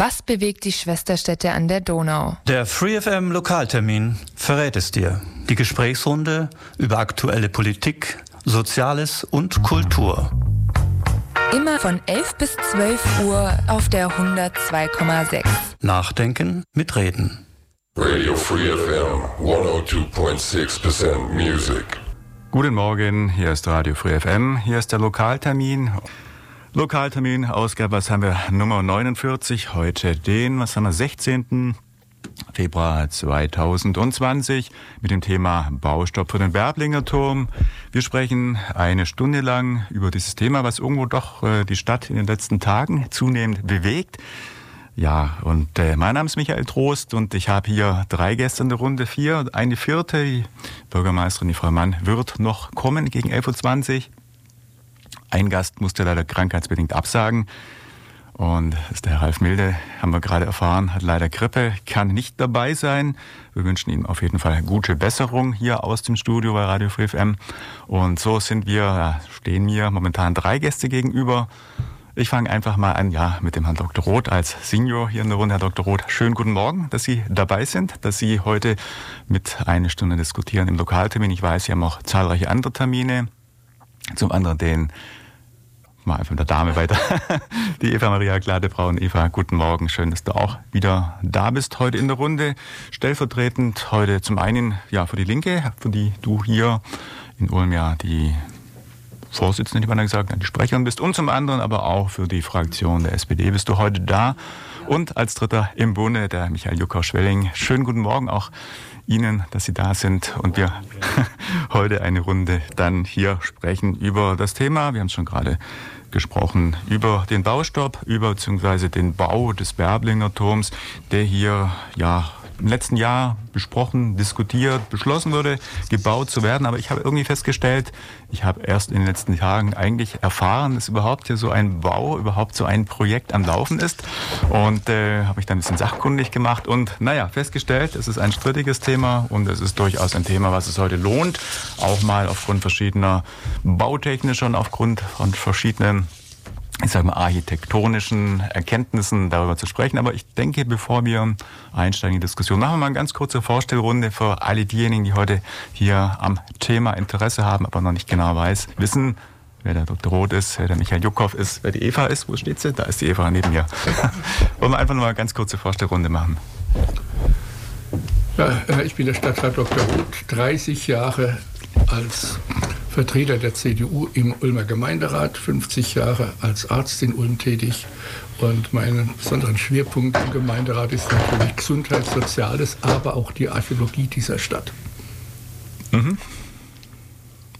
Was bewegt die Schwesterstädte an der Donau? Der FreeFM Lokaltermin verrät es dir. Die Gesprächsrunde über aktuelle Politik, Soziales und Kultur. Immer von 11 bis 12 Uhr auf der 102,6. Nachdenken mit Reden. Radio Free FM 102.6% Music. Guten Morgen, hier ist Radio Free FM, hier ist der Lokaltermin. Lokaltermin, Ausgabe, was haben wir? Nummer 49, heute den, was haben wir, 16. Februar 2020 mit dem Thema Baustopp für den Berblinger Turm. Wir sprechen eine Stunde lang über dieses Thema, was irgendwo doch äh, die Stadt in den letzten Tagen zunehmend bewegt. Ja, und äh, mein Name ist Michael Trost und ich habe hier drei Gäste in der Runde, vier. Eine vierte, die Bürgermeisterin, die Frau Mann, wird noch kommen gegen 11.20 Uhr. Ein Gast musste leider krankheitsbedingt absagen. Und das ist der Herr Ralf Milde, haben wir gerade erfahren, hat leider Grippe, kann nicht dabei sein. Wir wünschen ihm auf jeden Fall gute Besserung hier aus dem Studio bei Radio Free FM. Und so sind wir, stehen mir momentan drei Gäste gegenüber. Ich fange einfach mal an, ja, mit dem Herrn Dr. Roth als Senior hier in der Runde. Herr Dr. Roth, schönen guten Morgen, dass Sie dabei sind, dass Sie heute mit einer Stunde diskutieren im Lokaltermin. Ich weiß, Sie haben auch zahlreiche andere Termine. Zum anderen den mal einfach mit der Dame weiter. Die Eva Maria Gladebraun. Eva, guten Morgen. Schön, dass du auch wieder da bist heute in der Runde. Stellvertretend heute zum einen ja für die Linke, für die du hier in Ulm ja die Vorsitzende, die man gesagt, die Sprecherin bist und zum anderen aber auch für die Fraktion der SPD bist du heute da. Und als Dritter im Bunde der Michael Jucker-Schwelling. Schönen guten Morgen auch Ihnen, dass Sie da sind und wir heute eine Runde dann hier sprechen über das Thema. Wir haben es schon gerade gesprochen über den Baustopp, über beziehungsweise den Bau des Berblinger Turms, der hier ja im letzten Jahr besprochen, diskutiert, beschlossen wurde, gebaut zu werden. Aber ich habe irgendwie festgestellt, ich habe erst in den letzten Tagen eigentlich erfahren, dass überhaupt hier so ein Bau, überhaupt so ein Projekt am Laufen ist. Und äh, habe mich dann ein bisschen sachkundig gemacht und naja, festgestellt, es ist ein strittiges Thema und es ist durchaus ein Thema, was es heute lohnt, auch mal aufgrund verschiedener bautechnischer und aufgrund von verschiedenen ich sage mal, architektonischen Erkenntnissen darüber zu sprechen. Aber ich denke, bevor wir einsteigen in die Diskussion, machen wir mal eine ganz kurze Vorstellrunde für alle diejenigen, die heute hier am Thema Interesse haben, aber noch nicht genau weiß, wissen, wer der Dr. Roth ist, wer der Michael Jukow ist, wer die Eva ist. Wo steht sie? Da ist die Eva neben mir. Wollen wir einfach nur mal eine ganz kurze Vorstellrunde machen. Ja, ich bin der Stadtrat Dr. Roth, 30 Jahre als Vertreter der CDU im Ulmer Gemeinderat, 50 Jahre als Arzt in Ulm tätig. Und mein besonderen Schwerpunkt im Gemeinderat ist natürlich Gesundheit, Soziales, aber auch die Archäologie dieser Stadt. Mhm.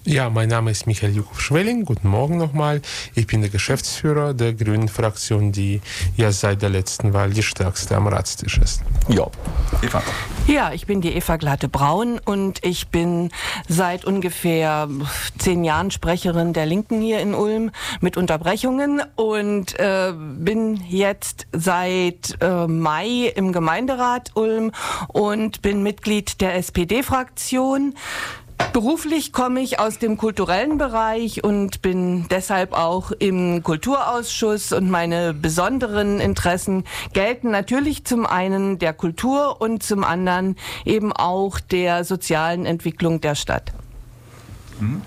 Ja, mein Name ist Michael Jukow-Schwelling. Guten Morgen nochmal. Ich bin der Geschäftsführer der Grünen Fraktion, die ja seit der letzten Wahl die stärkste am Ratstisch ist. Ja, Eva. Ja, ich bin die Eva Glatte-Braun und ich bin seit ungefähr zehn Jahren Sprecherin der Linken hier in Ulm mit Unterbrechungen und äh, bin jetzt seit äh, Mai im Gemeinderat Ulm und bin Mitglied der SPD-Fraktion. Beruflich komme ich aus dem kulturellen Bereich und bin deshalb auch im Kulturausschuss und meine besonderen Interessen gelten natürlich zum einen der Kultur und zum anderen eben auch der sozialen Entwicklung der Stadt. Mhm.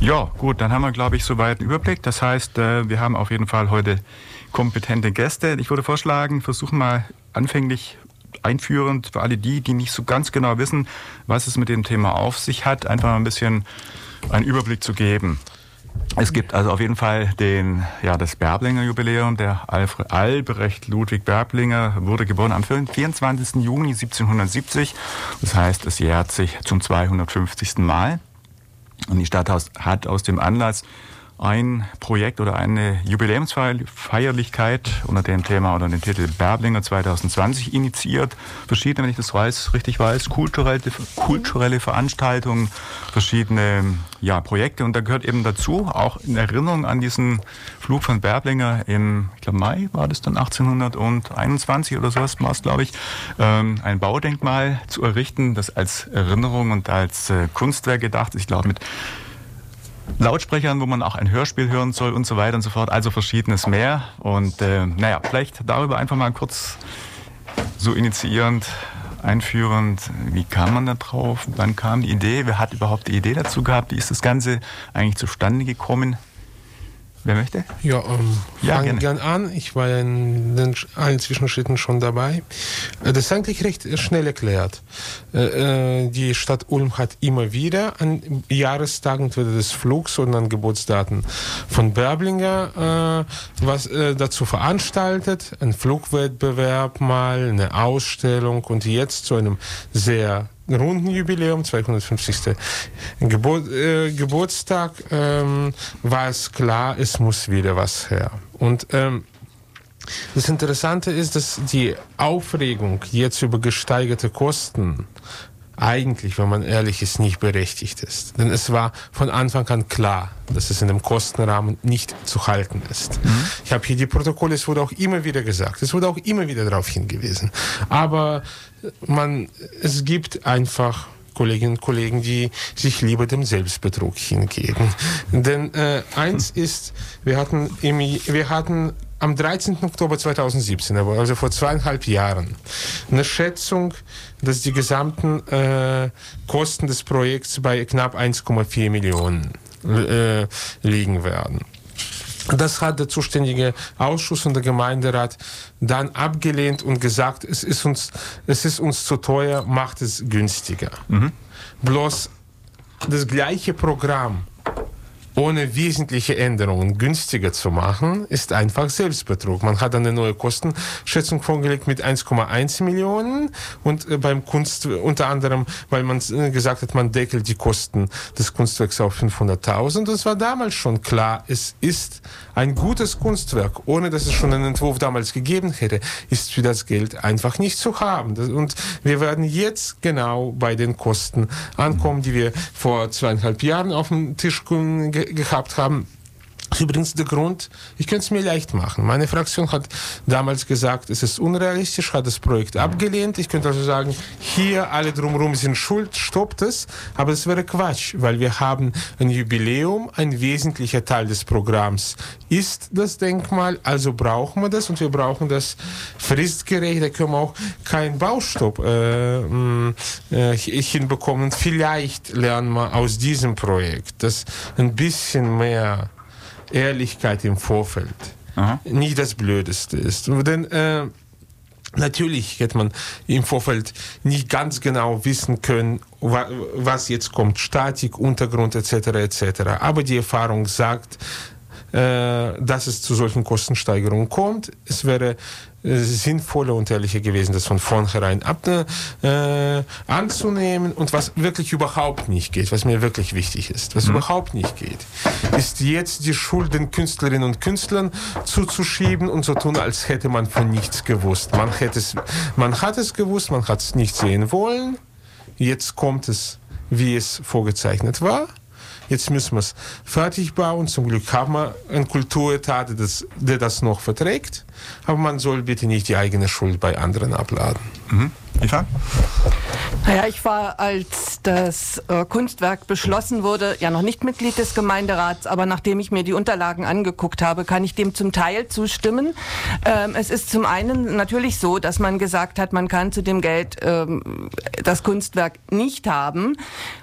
Ja, gut, dann haben wir, glaube ich, soweit einen Überblick. Das heißt, äh, wir haben auf jeden Fall heute kompetente Gäste. Ich würde vorschlagen, versuchen mal anfänglich einführend für alle die, die nicht so ganz genau wissen, was es mit dem Thema auf sich hat, einfach mal ein bisschen einen Überblick zu geben. Es gibt also auf jeden Fall den, ja, das Berblinger Jubiläum. Der Alfred Albrecht Ludwig Berblinger wurde geboren am 24. Juni 1770. Das heißt, es jährt sich zum 250. Mal. Und die Stadt hat aus dem Anlass ein Projekt oder eine Jubiläumsfeierlichkeit unter dem Thema oder dem Titel Berblinger 2020 initiiert. Verschiedene, wenn ich das weiß, richtig weiß, kulturelle, kulturelle Veranstaltungen, verschiedene ja, Projekte. Und da gehört eben dazu, auch in Erinnerung an diesen Flug von Berblinger im, ich glaube Mai war das dann 1821 oder sowas war es, glaube ich, ähm, ein Baudenkmal zu errichten, das als Erinnerung und als äh, Kunstwerk gedacht ist. Ich glaube mit Lautsprechern, wo man auch ein Hörspiel hören soll und so weiter und so fort. Also verschiedenes mehr. Und äh, naja, vielleicht darüber einfach mal kurz so initiierend, einführend. Wie kam man da drauf? Wann kam die Idee? Wer hat überhaupt die Idee dazu gehabt? Wie ist das Ganze eigentlich zustande gekommen? Wer möchte? Ja, ähm, ja fange gern an. Ich war in den allen Zwischenschritten schon dabei. Äh, das ist eigentlich recht schnell erklärt. Äh, äh, die Stadt Ulm hat immer wieder an Jahrestagen, entweder des Flugs oder an Geburtsdaten von Berblinger was dazu veranstaltet. Ein Flugwettbewerb mal, eine Ausstellung und jetzt zu einem sehr runden Jubiläum, 250. Gebur äh, Geburtstag, ähm, war es klar, es muss wieder was her. Und ähm, das Interessante ist, dass die Aufregung jetzt über gesteigerte Kosten eigentlich, wenn man ehrlich ist, nicht berechtigt ist. Denn es war von Anfang an klar, dass es in dem Kostenrahmen nicht zu halten ist. Mhm. Ich habe hier die Protokolle, es wurde auch immer wieder gesagt, es wurde auch immer wieder darauf hingewiesen. Aber man, es gibt einfach Kolleginnen und Kollegen, die sich lieber dem Selbstbetrug hingeben. Denn äh, eins ist, wir hatten, im, wir hatten am 13. Oktober 2017, also vor zweieinhalb Jahren, eine Schätzung, dass die gesamten äh, Kosten des Projekts bei knapp 1,4 Millionen äh, liegen werden. Das hat der zuständige Ausschuss und der Gemeinderat dann abgelehnt und gesagt, es ist uns, es ist uns zu teuer, macht es günstiger. Mhm. Bloß das gleiche Programm ohne wesentliche Änderungen günstiger zu machen, ist einfach Selbstbetrug. Man hat eine neue Kostenschätzung vorgelegt mit 1,1 Millionen und äh, beim Kunst unter anderem, weil man äh, gesagt hat, man deckelt die Kosten des Kunstwerks auf 500.000. Das war damals schon klar. Es ist ein gutes Kunstwerk, ohne dass es schon einen Entwurf damals gegeben hätte, ist für das Geld einfach nicht zu haben. Und wir werden jetzt genau bei den Kosten ankommen, die wir vor zweieinhalb Jahren auf dem Tisch gehabt haben. Übrigens der Grund, ich könnte es mir leicht machen. Meine Fraktion hat damals gesagt, es ist unrealistisch, hat das Projekt abgelehnt. Ich könnte also sagen, hier alle drumherum sind schuld, stoppt es. Aber das wäre Quatsch, weil wir haben ein Jubiläum, ein wesentlicher Teil des Programms ist das Denkmal, also brauchen wir das und wir brauchen das fristgerecht. Da können wir auch keinen Baustopp äh, äh, hinbekommen. Vielleicht lernen wir aus diesem Projekt, dass ein bisschen mehr Ehrlichkeit im Vorfeld Aha. nicht das Blödeste ist. Denn äh, Natürlich hätte man im Vorfeld nicht ganz genau wissen können, was jetzt kommt, Statik, Untergrund etc. etc. Aber die Erfahrung sagt, äh, dass es zu solchen Kostensteigerungen kommt. Es wäre äh, sinnvoller und ehrlicher gewesen, das von vornherein ab, äh, anzunehmen. Und was wirklich überhaupt nicht geht, was mir wirklich wichtig ist, was mhm. überhaupt nicht geht, ist jetzt die Schuld den Künstlerinnen und Künstlern zuzuschieben und so tun, als hätte man von nichts gewusst. Man, hätte es, man hat es gewusst, man hat es nicht sehen wollen. Jetzt kommt es, wie es vorgezeichnet war. Jetzt müssen wir es fertig bauen. Zum Glück haben wir einen Kulturetat, der das, der das noch verträgt. Aber man soll bitte nicht die eigene Schuld bei anderen abladen. Mhm. Eva? Naja, ich war, als das äh, Kunstwerk beschlossen wurde, ja noch nicht Mitglied des Gemeinderats, aber nachdem ich mir die Unterlagen angeguckt habe, kann ich dem zum Teil zustimmen. Ähm, es ist zum einen natürlich so, dass man gesagt hat, man kann zu dem Geld ähm, das Kunstwerk nicht haben,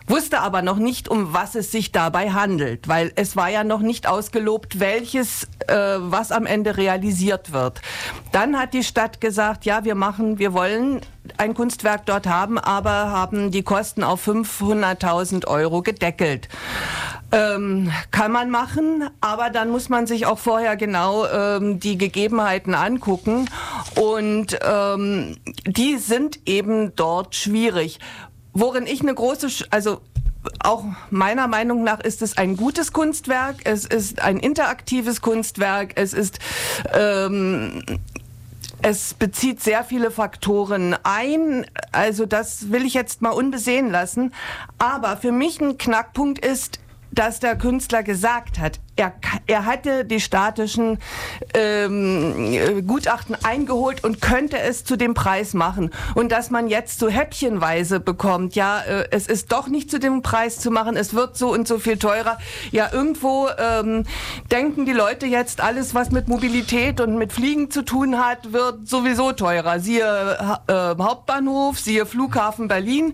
wusste aber noch nicht, um was es sich dabei handelt, weil es war ja noch nicht ausgelobt, welches, äh, was am Ende realisiert wird. Dann hat die Stadt gesagt, ja, wir machen, wir wollen ein Kunstwerk dort haben, aber haben die Kosten auf 500.000 Euro gedeckelt. Ähm, kann man machen, aber dann muss man sich auch vorher genau ähm, die Gegebenheiten angucken und ähm, die sind eben dort schwierig. Worin ich eine große, also auch meiner Meinung nach ist es ein gutes Kunstwerk, es ist ein interaktives Kunstwerk, es ist ähm, es bezieht sehr viele Faktoren ein. Also das will ich jetzt mal unbesehen lassen. Aber für mich ein Knackpunkt ist, dass der Künstler gesagt hat, er, er hatte die statischen ähm, Gutachten eingeholt und könnte es zu dem Preis machen. Und dass man jetzt so häppchenweise bekommt, ja, äh, es ist doch nicht zu dem Preis zu machen, es wird so und so viel teurer. Ja, irgendwo ähm, denken die Leute jetzt, alles, was mit Mobilität und mit Fliegen zu tun hat, wird sowieso teurer. Siehe äh, Hauptbahnhof, siehe Flughafen Berlin.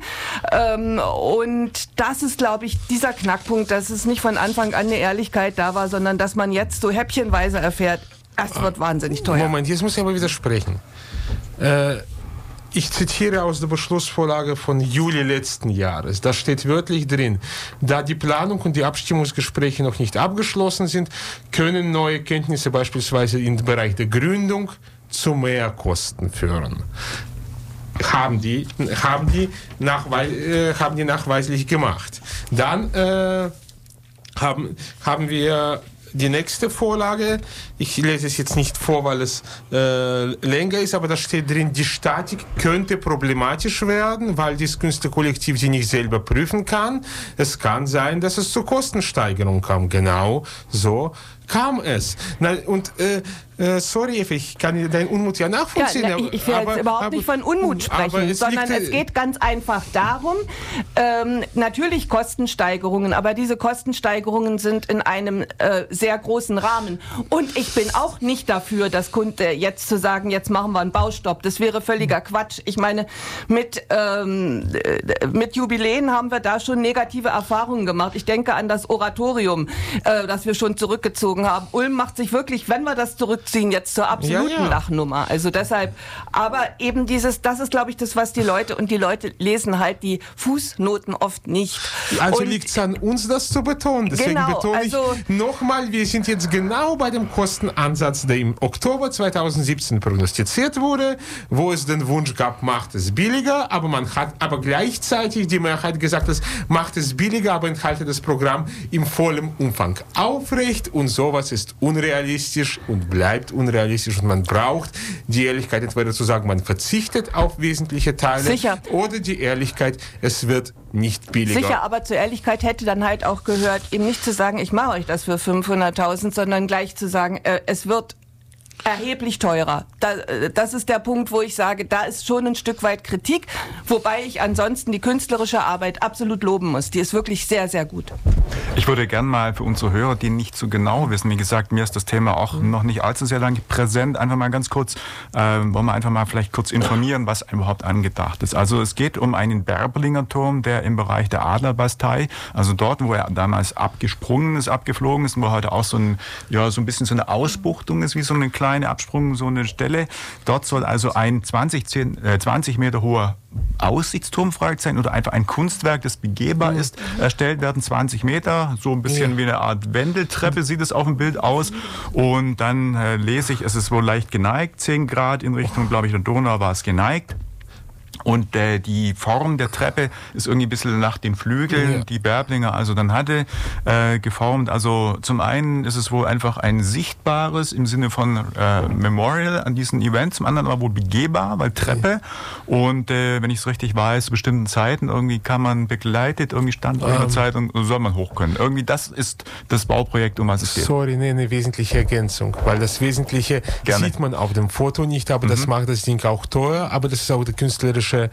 Ähm, und das ist, glaube ich, dieser Knackpunkt, dass es nicht von Anfang an eine Ehrlichkeit da war, sondern dass man jetzt so häppchenweise erfährt, es wird wahnsinnig teuer. Moment, jetzt muss ich aber widersprechen. Äh, ich zitiere aus der Beschlussvorlage von Juli letzten Jahres. Da steht wörtlich drin, da die Planung und die Abstimmungsgespräche noch nicht abgeschlossen sind, können neue Kenntnisse beispielsweise im Bereich der Gründung zu Mehrkosten führen. Haben die, haben die, nachweis, äh, haben die nachweislich gemacht. Dann äh, haben, haben wir die nächste Vorlage, ich lese es jetzt nicht vor, weil es äh, länger ist, aber da steht drin, die Statik könnte problematisch werden, weil das Künstlerkollektiv sie nicht selber prüfen kann. Es kann sein, dass es zu Kostensteigerungen kam. Genau so kam es. Na, und äh, äh, sorry, ich kann deinen Unmut ja nachvollziehen. Ja, na, ich, ich will aber, jetzt überhaupt aber, nicht von Unmut sprechen, es sondern es geht ganz einfach darum, ähm, natürlich Kostensteigerungen, aber diese Kostensteigerungen sind in einem äh, sehr großen Rahmen. Und ich bin auch nicht dafür, dass Kunde jetzt zu sagen, jetzt machen wir einen Baustopp. Das wäre völliger Quatsch. Ich meine, mit, ähm, äh, mit Jubiläen haben wir da schon negative Erfahrungen gemacht. Ich denke an das Oratorium, äh, das wir schon zurückgezogen haben. Ulm macht sich wirklich, wenn wir das zurück zurückziehen jetzt zur absoluten ja, ja. Lachnummer. Also deshalb, aber eben dieses, das ist glaube ich das, was die Leute und die Leute lesen halt die Fußnoten oft nicht. Also liegt es an uns, das zu betonen. Deswegen genau, betone also, ich nochmal, wir sind jetzt genau bei dem Kostenansatz, der im Oktober 2017 prognostiziert wurde, wo es den Wunsch gab, macht es billiger, aber man hat aber gleichzeitig die Mehrheit gesagt, es macht es billiger, aber enthalte das Programm im vollen Umfang aufrecht und sowas ist unrealistisch und bleibt unrealistisch und man braucht die Ehrlichkeit, entweder zu sagen, man verzichtet auf wesentliche Teile Sicher. oder die Ehrlichkeit, es wird nicht billiger. Sicher, aber zur Ehrlichkeit hätte dann halt auch gehört, eben nicht zu sagen, ich mache euch das für 500.000, sondern gleich zu sagen, äh, es wird erheblich teurer. Äh, das ist der Punkt, wo ich sage, da ist schon ein Stück weit Kritik, wobei ich ansonsten die künstlerische Arbeit absolut loben muss. Die ist wirklich sehr, sehr gut. Ich würde gern mal für unsere Hörer, die nicht so genau wissen, wie gesagt, mir ist das Thema auch mhm. noch nicht allzu sehr lang präsent, einfach mal ganz kurz, äh, wollen wir einfach mal vielleicht kurz informieren, was überhaupt angedacht ist. Also es geht um einen Berberlinger Turm, der im Bereich der Adlerbastei, also dort, wo er damals abgesprungen ist, abgeflogen ist, wo heute auch so ein, ja, so ein bisschen so eine Ausbuchtung ist, wie so eine kleine kleine Absprung, so eine Stelle. Dort soll also ein 20, 10, äh, 20 Meter hoher Aussichtsturm sein oder einfach ein Kunstwerk, das begehbar mhm. ist, erstellt werden, 20 Meter, so ein bisschen wie eine Art Wendeltreppe sieht es auf dem Bild aus. Und dann äh, lese ich, es ist wohl leicht geneigt, 10 Grad in Richtung, glaube ich, der Donau war es geneigt. Und äh, die Form der Treppe ist irgendwie ein bisschen nach den Flügeln, ja. die Berblinger also dann hatte, äh, geformt. Also zum einen ist es wohl einfach ein sichtbares im Sinne von äh, Memorial an diesen Event, zum anderen aber wohl begehbar, weil Treppe. Ja. Und äh, wenn ich es richtig weiß, zu bestimmten Zeiten irgendwie kann man begleitet, irgendwie stand um. Zeit und soll man hoch können. Irgendwie das ist das Bauprojekt, um was es geht. Sorry, nee, eine wesentliche Ergänzung, weil das Wesentliche Gerne. sieht man auf dem Foto nicht, aber mhm. das macht das Ding auch teuer, aber das ist auch der künstlerische künstlerische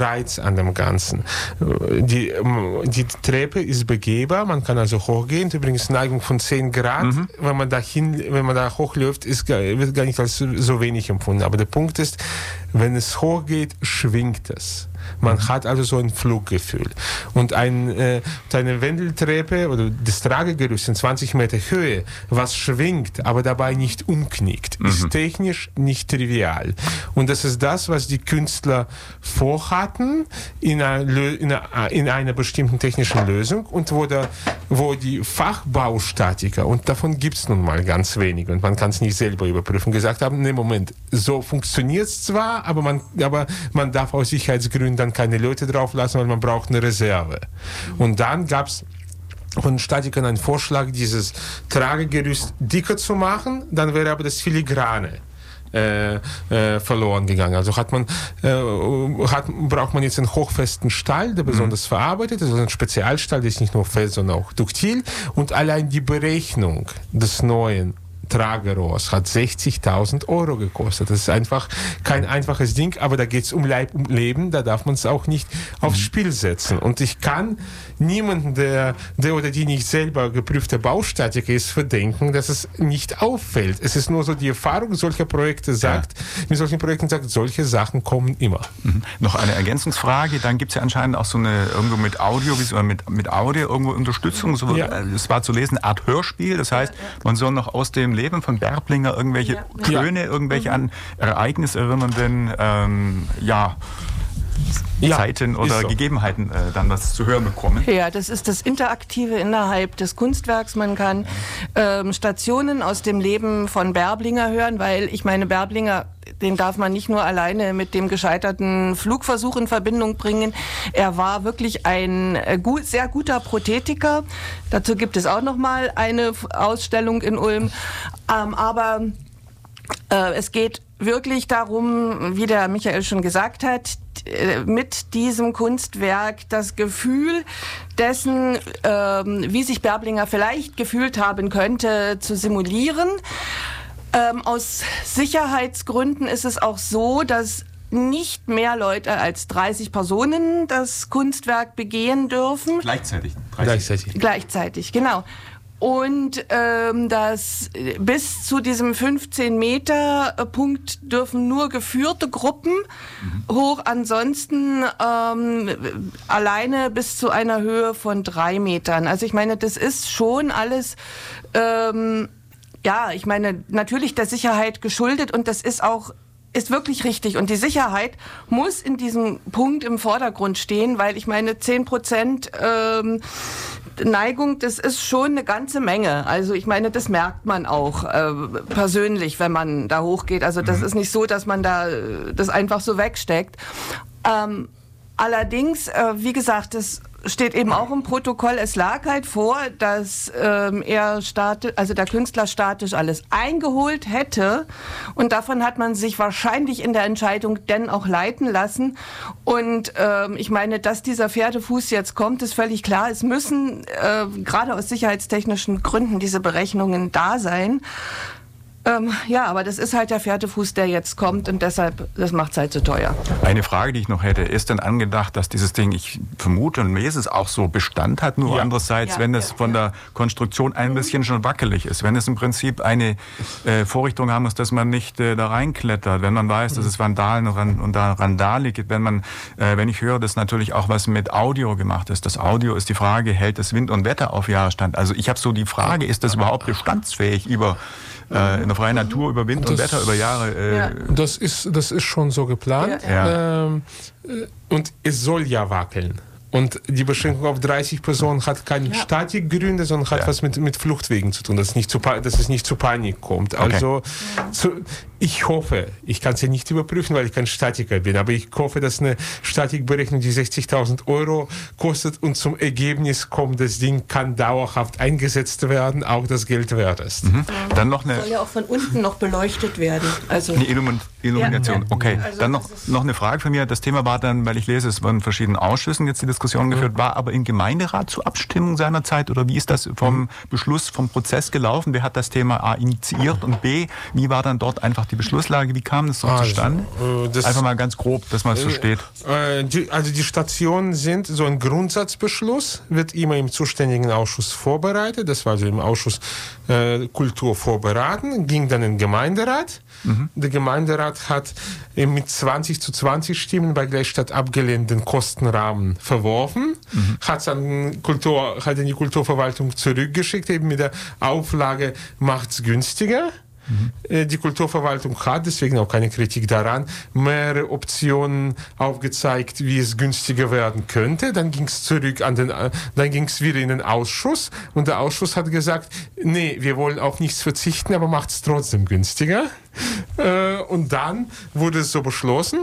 Reiz an dem Ganzen. Die, die Treppe ist begehbar, man kann also hochgehen. Übrigens Neigung von 10 Grad, mhm. wenn man da hin, wenn man da hochläuft, ist, wird gar nicht als so wenig empfunden. Aber der Punkt ist, wenn es hochgeht, schwingt es. Man mhm. hat also so ein Fluggefühl. Und ein, äh, eine Wendeltreppe oder das Tragegerüst in 20 Meter Höhe, was schwingt, aber dabei nicht umknickt, mhm. ist technisch nicht trivial. Und das ist das, was die Künstler vorhatten in einer, in einer, in einer bestimmten technischen Lösung und wo, der, wo die Fachbaustatiker, und davon gibt es nun mal ganz wenig und man kann es nicht selber überprüfen, gesagt haben, nee, Moment, so funktioniert es zwar, aber man, aber man darf aus Sicherheitsgründen dann keine Leute drauflassen, weil man braucht eine Reserve. Und dann gab es von Statikern einen Vorschlag, dieses Tragegerüst dicker zu machen, dann wäre aber das Filigrane äh, äh, verloren gegangen. Also hat man, äh, hat, braucht man jetzt einen hochfesten Stall, der besonders mhm. verarbeitet ist, also ein Spezialstall, der ist nicht nur fest, sondern auch duktil. Und allein die Berechnung des neuen Tragerohrs hat 60.000 Euro gekostet. Das ist einfach kein einfaches Ding, aber da geht es um Leib und Leben, da darf man es auch nicht aufs mhm. Spiel setzen. Und ich kann niemanden, der, der oder die nicht selber geprüfter Baustatiker ist, verdenken, dass es nicht auffällt. Es ist nur so die Erfahrung solcher Projekte sagt, ja. mit solchen Projekten sagt, solche Sachen kommen immer. Mhm. Noch eine Ergänzungsfrage, dann gibt es ja anscheinend auch so eine irgendwo mit Audio, mit, mit Audio irgendwo Unterstützung, so, ja. Äh, es war zu lesen, eine Art Hörspiel, das heißt, man soll noch aus dem Leben von Berblinger irgendwelche ja. Töne, irgendwelche mhm. an Ereignis erinnernden, ähm, ja, ja, Zeiten oder so. Gegebenheiten äh, dann was zu hören bekommen. Ja, das ist das Interaktive innerhalb des Kunstwerks. Man kann ähm, Stationen aus dem Leben von Berblinger hören, weil ich meine, Berblinger, den darf man nicht nur alleine mit dem gescheiterten Flugversuch in Verbindung bringen. Er war wirklich ein äh, gut, sehr guter Prothetiker. Dazu gibt es auch noch mal eine Ausstellung in Ulm. Ähm, aber äh, es geht wirklich darum, wie der Michael schon gesagt hat, äh, mit diesem Kunstwerk das Gefühl dessen, ähm, wie sich Berblinger vielleicht gefühlt haben könnte, zu simulieren. Ähm, aus Sicherheitsgründen ist es auch so, dass nicht mehr Leute als 30 Personen das Kunstwerk begehen dürfen. Gleichzeitig. 30. Gleichzeitig. Gleichzeitig, genau und ähm, das bis zu diesem 15 Meter Punkt dürfen nur geführte Gruppen mhm. hoch, ansonsten ähm, alleine bis zu einer Höhe von drei Metern. Also ich meine, das ist schon alles ähm, ja, ich meine, natürlich der Sicherheit geschuldet und das ist auch ist wirklich richtig. Und die Sicherheit muss in diesem Punkt im Vordergrund stehen, weil ich meine, zehn Prozent ähm, Neigung, das ist schon eine ganze Menge. Also ich meine, das merkt man auch äh, persönlich, wenn man da hochgeht. Also das mhm. ist nicht so, dass man da äh, das einfach so wegsteckt. Ähm, allerdings, äh, wie gesagt, das steht eben auch im Protokoll, es lag halt vor, dass ähm, er statisch, also der Künstler statisch alles eingeholt hätte und davon hat man sich wahrscheinlich in der Entscheidung denn auch leiten lassen und ähm, ich meine, dass dieser Pferdefuß jetzt kommt, ist völlig klar. Es müssen äh, gerade aus sicherheitstechnischen Gründen diese Berechnungen da sein. Ähm, ja, aber das ist halt der Pferdefuß, der jetzt kommt und deshalb, das macht es halt so teuer. Eine Frage, die ich noch hätte, ist denn angedacht, dass dieses Ding, ich vermute und mir ist es auch so, Bestand hat, nur ja. andererseits, ja, wenn es von der Konstruktion ein bisschen schon wackelig ist, wenn es im Prinzip eine äh, Vorrichtung haben muss, dass man nicht äh, da reinklettert, wenn man weiß, dass es Vandalen und da Randale gibt, wenn man, äh, wenn ich höre, dass natürlich auch was mit Audio gemacht ist. Das Audio ist die Frage, hält das Wind und Wetter auf Jahresstand? Also ich habe so die Frage, ist das überhaupt bestandsfähig über äh, in der freien Natur über Wind das, und Wetter über Jahre. Äh, ja. das, ist, das ist schon so geplant. Ja. Ähm, äh, und es soll ja wackeln. Und die Beschränkung auf 30 Personen hat keine ja. Statikgründe, sondern hat ja. was mit, mit Fluchtwegen zu tun, dass es nicht zu, dass es nicht zu Panik kommt. Okay. Also zu, ich hoffe, ich kann es ja nicht überprüfen, weil ich kein Statiker bin, aber ich hoffe, dass eine Statikberechnung, die 60.000 Euro kostet und zum Ergebnis kommt, das Ding kann dauerhaft eingesetzt werden, auch das Geld wert ist. Mhm. Dann noch eine soll ja auch von unten noch beleuchtet werden. Also eine Illum Illumination. Ja. Okay. Also dann noch, noch eine Frage von mir. Das Thema war dann, weil ich lese, es waren in verschiedenen Ausschüssen jetzt die Diskussion geführt, mhm. war aber im Gemeinderat zur Abstimmung seinerzeit oder wie ist das vom mhm. Beschluss, vom Prozess gelaufen? Wer hat das Thema A initiiert und B, wie war dann dort einfach die die Beschlusslage? Wie kam das so also, zustande? Äh, Einfach mal ganz grob, dass man es versteht. Äh, die, also die Stationen sind, so ein Grundsatzbeschluss wird immer im zuständigen Ausschuss vorbereitet. Das war also im Ausschuss äh, Kultur vorberaten, ging dann in den Gemeinderat. Mhm. Der Gemeinderat hat mit 20 zu 20 Stimmen bei Gleichstadt abgelehnt den Kostenrahmen verworfen, mhm. hat dann Kultur, hat in die Kulturverwaltung zurückgeschickt, eben mit der Auflage macht es günstiger. Die Kulturverwaltung hat, deswegen auch keine Kritik daran, mehrere Optionen aufgezeigt, wie es günstiger werden könnte. Dann ging es zurück an den, dann ging es wieder in den Ausschuss und der Ausschuss hat gesagt, nee, wir wollen auf nichts verzichten, aber macht es trotzdem günstiger. Und dann wurde es so beschlossen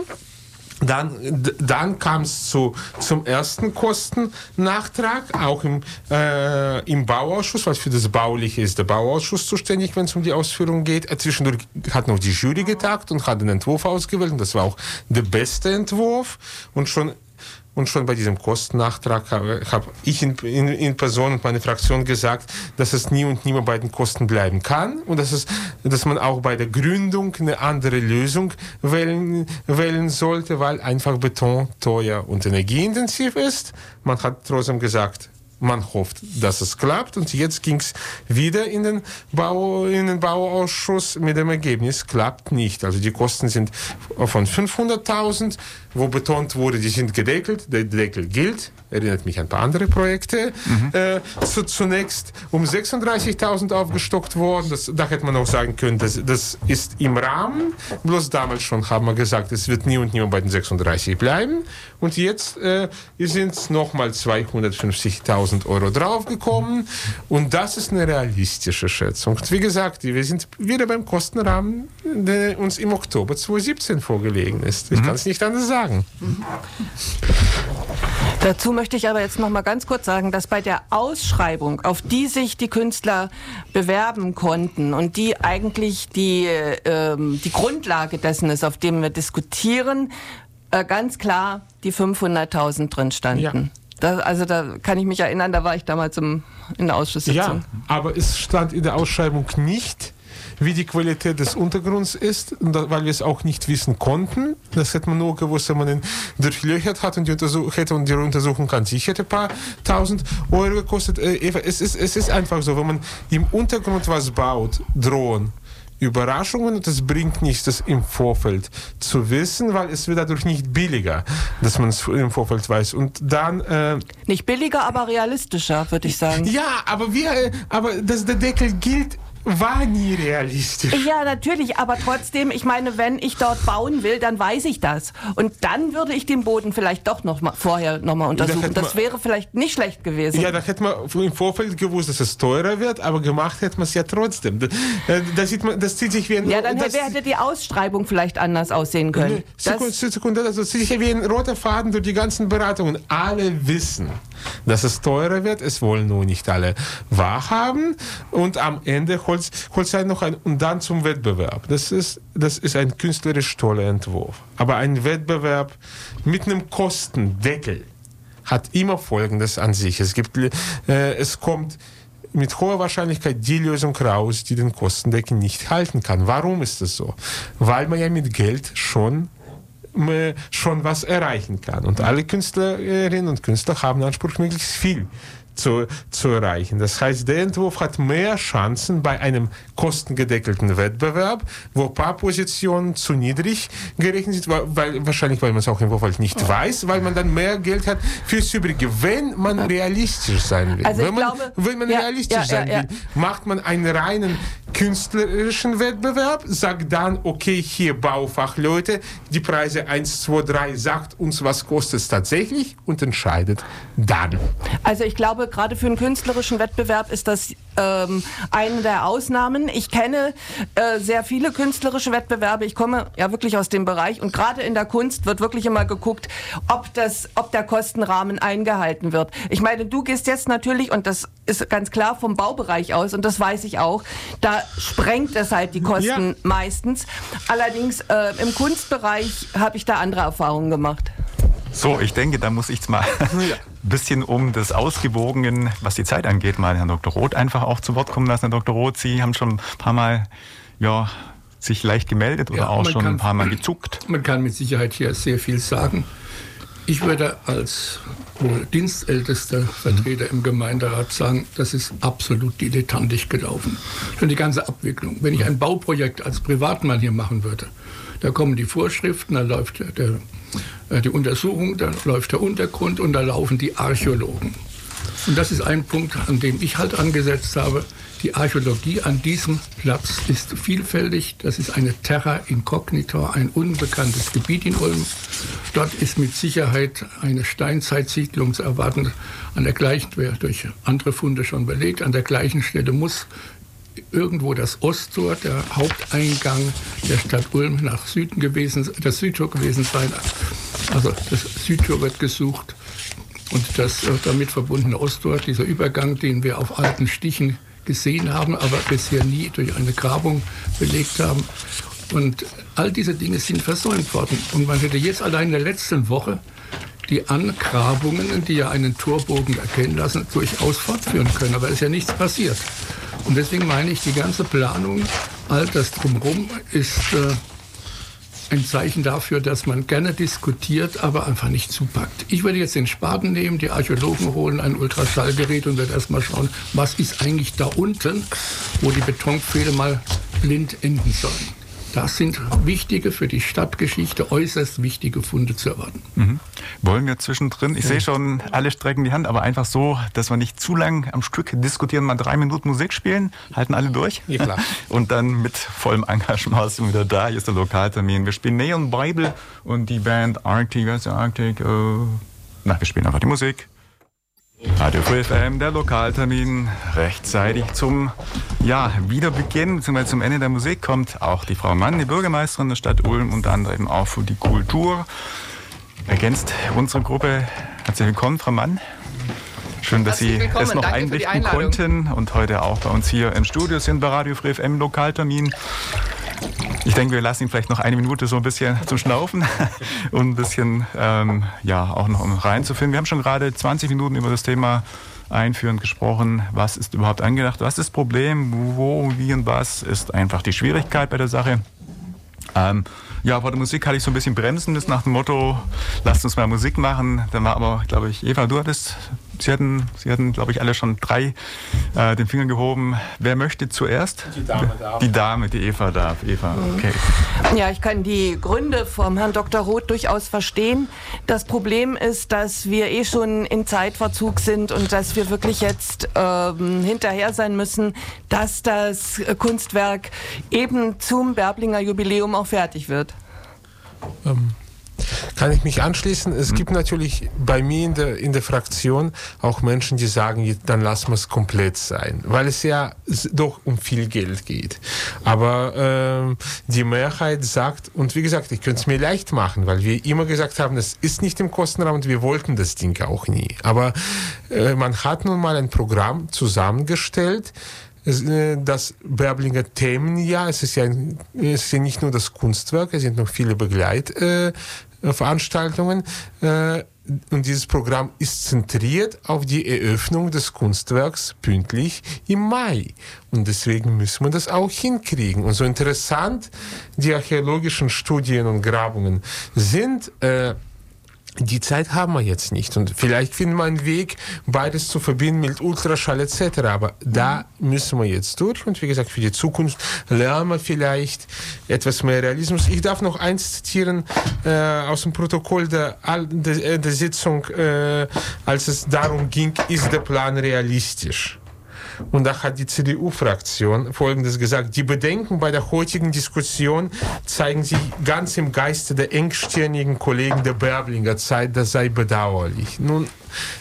dann, dann kam es zu, zum ersten Kostennachtrag, auch im, äh, im Bauausschuss, weil für das Bauliche ist der Bauausschuss zuständig, wenn es um die Ausführung geht. Äh, zwischendurch hat noch die Jury getagt und hat einen Entwurf ausgewählt und das war auch der beste Entwurf. Und schon und schon bei diesem Kostennachtrag habe hab ich in, in, in, Person und meine Fraktion gesagt, dass es nie und nimmer bei den Kosten bleiben kann und dass, es, dass man auch bei der Gründung eine andere Lösung wählen, wählen sollte, weil einfach Beton teuer und energieintensiv ist. Man hat trotzdem gesagt, man hofft, dass es klappt. Und jetzt ging es wieder in den, Bau, in den Bauausschuss mit dem Ergebnis, klappt nicht. Also die Kosten sind von 500.000, wo betont wurde, die sind gedeckelt, der Deckel gilt erinnert mich an ein paar andere Projekte. Mhm. Äh, zu, zunächst um 36.000 aufgestockt worden. Das, da hätte man auch sagen können, das, das ist im Rahmen. Bloß damals schon haben wir gesagt, es wird nie und nie bei den 36 bleiben. Und jetzt äh, sind nochmal 250.000 Euro draufgekommen. Und das ist eine realistische Schätzung. Wie gesagt, wir sind wieder beim Kostenrahmen, der uns im Oktober 2017 vorgelegen ist. Ich mhm. kann es nicht anders sagen. Mhm. Dazu möchte ich aber jetzt noch mal ganz kurz sagen, dass bei der Ausschreibung, auf die sich die Künstler bewerben konnten und die eigentlich die, ähm, die Grundlage dessen ist, auf dem wir diskutieren, äh, ganz klar die 500.000 drin standen. Ja. Das, also da kann ich mich erinnern, da war ich damals im, in der Ausschusssitzung. Ja, aber es stand in der Ausschreibung nicht, wie die Qualität des Untergrunds ist, weil wir es auch nicht wissen konnten. Das hätte man nur gewusst, wenn man ihn durchlöchert hat und die, Untersuch hätte und die Untersuchung an sich hätte ein paar tausend Euro gekostet. Äh, es ist, es ist einfach so, wenn man im Untergrund was baut, drohen Überraschungen und es bringt nichts, das im Vorfeld zu wissen, weil es wird dadurch nicht billiger, dass man es im Vorfeld weiß. Und dann äh, nicht billiger, aber realistischer, würde ich sagen. Ja, aber wir, äh, aber dass der Deckel gilt war nie realistisch. Ja, natürlich, aber trotzdem, ich meine, wenn ich dort bauen will, dann weiß ich das. Und dann würde ich den Boden vielleicht doch noch mal, vorher nochmal untersuchen. Da das wäre vielleicht nicht schlecht gewesen. Ja, da hätte man im Vorfeld gewusst, dass es teurer wird, aber gemacht hätte man es ja trotzdem. Da, da, sieht man, das zieht sich wie ein... Ja, dann das, hätte die Ausschreibung vielleicht anders aussehen können. Sekunde, Sekunde, also zieht sich wie ein roter Faden durch die ganzen Beratungen. Alle wissen, dass es teurer wird, es wollen nur nicht alle wahrhaben und am Ende holt, holt es noch ein, und dann zum Wettbewerb. Das ist, das ist ein künstlerisch toller Entwurf. Aber ein Wettbewerb mit einem Kostendeckel hat immer Folgendes an sich. Es, gibt, äh, es kommt mit hoher Wahrscheinlichkeit die Lösung raus, die den Kostendeckel nicht halten kann. Warum ist das so? Weil man ja mit Geld schon schon was erreichen kann. Und alle Künstlerinnen und Künstler haben Anspruch, möglichst viel zu, zu erreichen. Das heißt, der Entwurf hat mehr Chancen bei einem kostengedeckelten Wettbewerb, wo ein paar Positionen zu niedrig gerechnet sind, weil, wahrscheinlich, weil man es auch im Vorfeld nicht weiß, weil man dann mehr Geld hat fürs Übrige. Wenn man realistisch sein will, also wenn, man, glaube, wenn man ja, realistisch ja, sein ja, will, macht man einen reinen künstlerischen Wettbewerb, sagt dann, okay, hier Baufachleute, die Preise 1, 2, 3, sagt uns, was kostet es tatsächlich und entscheidet dann. Also ich glaube, gerade für einen künstlerischen Wettbewerb ist das ähm, eine der Ausnahmen. Ich kenne äh, sehr viele künstlerische Wettbewerbe. Ich komme ja wirklich aus dem Bereich und gerade in der Kunst wird wirklich immer geguckt, ob das, ob der Kostenrahmen eingehalten wird. Ich meine, du gehst jetzt natürlich und das ist ganz klar vom Baubereich aus und das weiß ich auch. Da sprengt es halt die Kosten ja. meistens. Allerdings äh, im Kunstbereich habe ich da andere Erfahrungen gemacht. So, ich denke, da muss ich mal bisschen um das Ausgewogenen, was die Zeit angeht, mal Herrn Dr. Roth einfach auch zu Wort kommen lassen. Herr Dr. Roth, Sie haben schon ein paar Mal ja, sich leicht gemeldet oder ja, auch schon kann, ein paar Mal gezuckt. Man kann mit Sicherheit hier sehr viel sagen. Ich würde als wohl dienstältester Vertreter im Gemeinderat sagen, das ist absolut dilettantisch gelaufen. Schon die ganze Abwicklung. Wenn ich ein Bauprojekt als Privatmann hier machen würde, da kommen die Vorschriften, da läuft der, äh, die Untersuchung, da läuft der Untergrund und da laufen die Archäologen. Und das ist ein Punkt, an dem ich halt angesetzt habe. Die Archäologie an diesem Platz ist vielfältig. Das ist eine Terra Incognita, ein unbekanntes Gebiet in Ulm. Dort ist mit Sicherheit eine Steinzeitsiedlung zu erwarten. An der gleichen, durch andere Funde schon belegt, an der gleichen Stelle muss irgendwo das Osttor, der Haupteingang der Stadt Ulm nach Süden gewesen, das Südtor gewesen sein. Also das Südtor wird gesucht und das äh, damit verbundene Osttor, dieser Übergang, den wir auf alten Stichen gesehen haben, aber bisher nie durch eine Grabung belegt haben. Und all diese Dinge sind versäumt worden. Und man hätte jetzt allein in der letzten Woche die Angrabungen, die ja einen Torbogen erkennen lassen, durchaus fortführen können. Aber es ist ja nichts passiert. Und deswegen meine ich, die ganze Planung, all das drumherum ist äh, ein Zeichen dafür, dass man gerne diskutiert, aber einfach nicht zupackt. Ich würde jetzt den Spaten nehmen, die Archäologen holen ein Ultraschallgerät und würde erstmal schauen, was ist eigentlich da unten, wo die Betonpfähle mal blind enden sollen. Das sind wichtige, für die Stadtgeschichte äußerst wichtige Funde zu erwarten. Mhm. Wollen wir zwischendrin, ich ja. sehe schon, alle strecken die Hand, aber einfach so, dass wir nicht zu lang am Stück diskutieren, mal drei Minuten Musik spielen, halten alle durch. Ja, klar. Und dann mit vollem Engagement sind wir wieder da. Hier ist der Lokaltermin. Wir spielen Neon Bible und die Band Arctic, was ist Arctic? Äh, na, wir spielen einfach die Musik. Radio Free FM, der Lokaltermin, rechtzeitig zum ja, Wiederbeginn bzw. zum Ende der Musik kommt auch die Frau Mann, die Bürgermeisterin der Stadt Ulm, unter anderem auch für die Kultur. Ergänzt unsere Gruppe. Herzlich willkommen, Frau Mann. Schön, dass Sie es noch Danke einrichten konnten und heute auch bei uns hier im Studio sind bei Radio Free FM Lokaltermin. Ich denke, wir lassen ihn vielleicht noch eine Minute so ein bisschen zum Schnaufen und ein bisschen, ähm, ja, auch noch um reinzufinden. Wir haben schon gerade 20 Minuten über das Thema einführend gesprochen. Was ist überhaupt angedacht? Was ist das Problem? Wo, wie und was ist einfach die Schwierigkeit bei der Sache? Ähm, ja, bei der Musik hatte ich so ein bisschen bremsen müssen nach dem Motto, lasst uns mal Musik machen. Dann war aber, glaube ich, Eva, du hattest Sie hatten, Sie hatten, glaube ich, alle schon drei äh, den Finger gehoben. Wer möchte zuerst? Die Dame darf. Die Dame, die Eva darf. Eva, mhm. okay. Ja, ich kann die Gründe vom Herrn Dr. Roth durchaus verstehen. Das Problem ist, dass wir eh schon in Zeitverzug sind und dass wir wirklich jetzt ähm, hinterher sein müssen, dass das Kunstwerk eben zum Berblinger Jubiläum auch fertig wird. Ähm, kann ich mich anschließen? Es mhm. gibt natürlich bei mir in der, in der Fraktion auch Menschen, die sagen, dann lassen wir es komplett sein, weil es ja doch um viel Geld geht. Aber ähm, die Mehrheit sagt, und wie gesagt, ich könnte es mir leicht machen, weil wir immer gesagt haben, es ist nicht im Kostenraum und wir wollten das Ding auch nie. Aber äh, man hat nun mal ein Programm zusammengestellt, äh, das Berblinger Themenjahr, es ist ja, es ist ja nicht nur das Kunstwerk, es sind noch viele Begleit, äh, Veranstaltungen. Äh, und dieses Programm ist zentriert auf die Eröffnung des Kunstwerks pünktlich im Mai. Und deswegen müssen wir das auch hinkriegen. Und so interessant die archäologischen Studien und Grabungen sind, äh, die Zeit haben wir jetzt nicht. Und vielleicht finden wir einen Weg, beides zu verbinden mit Ultraschall etc. Aber da müssen wir jetzt durch. Und wie gesagt, für die Zukunft lernen wir vielleicht etwas mehr Realismus. Ich darf noch eins zitieren äh, aus dem Protokoll der, der, äh, der Sitzung, äh, als es darum ging, ist der Plan realistisch? Und da hat die CDU-Fraktion Folgendes gesagt. Die Bedenken bei der heutigen Diskussion zeigen sich ganz im Geiste der engstirnigen Kollegen der Berblinger Zeit. Das sei bedauerlich. Nun,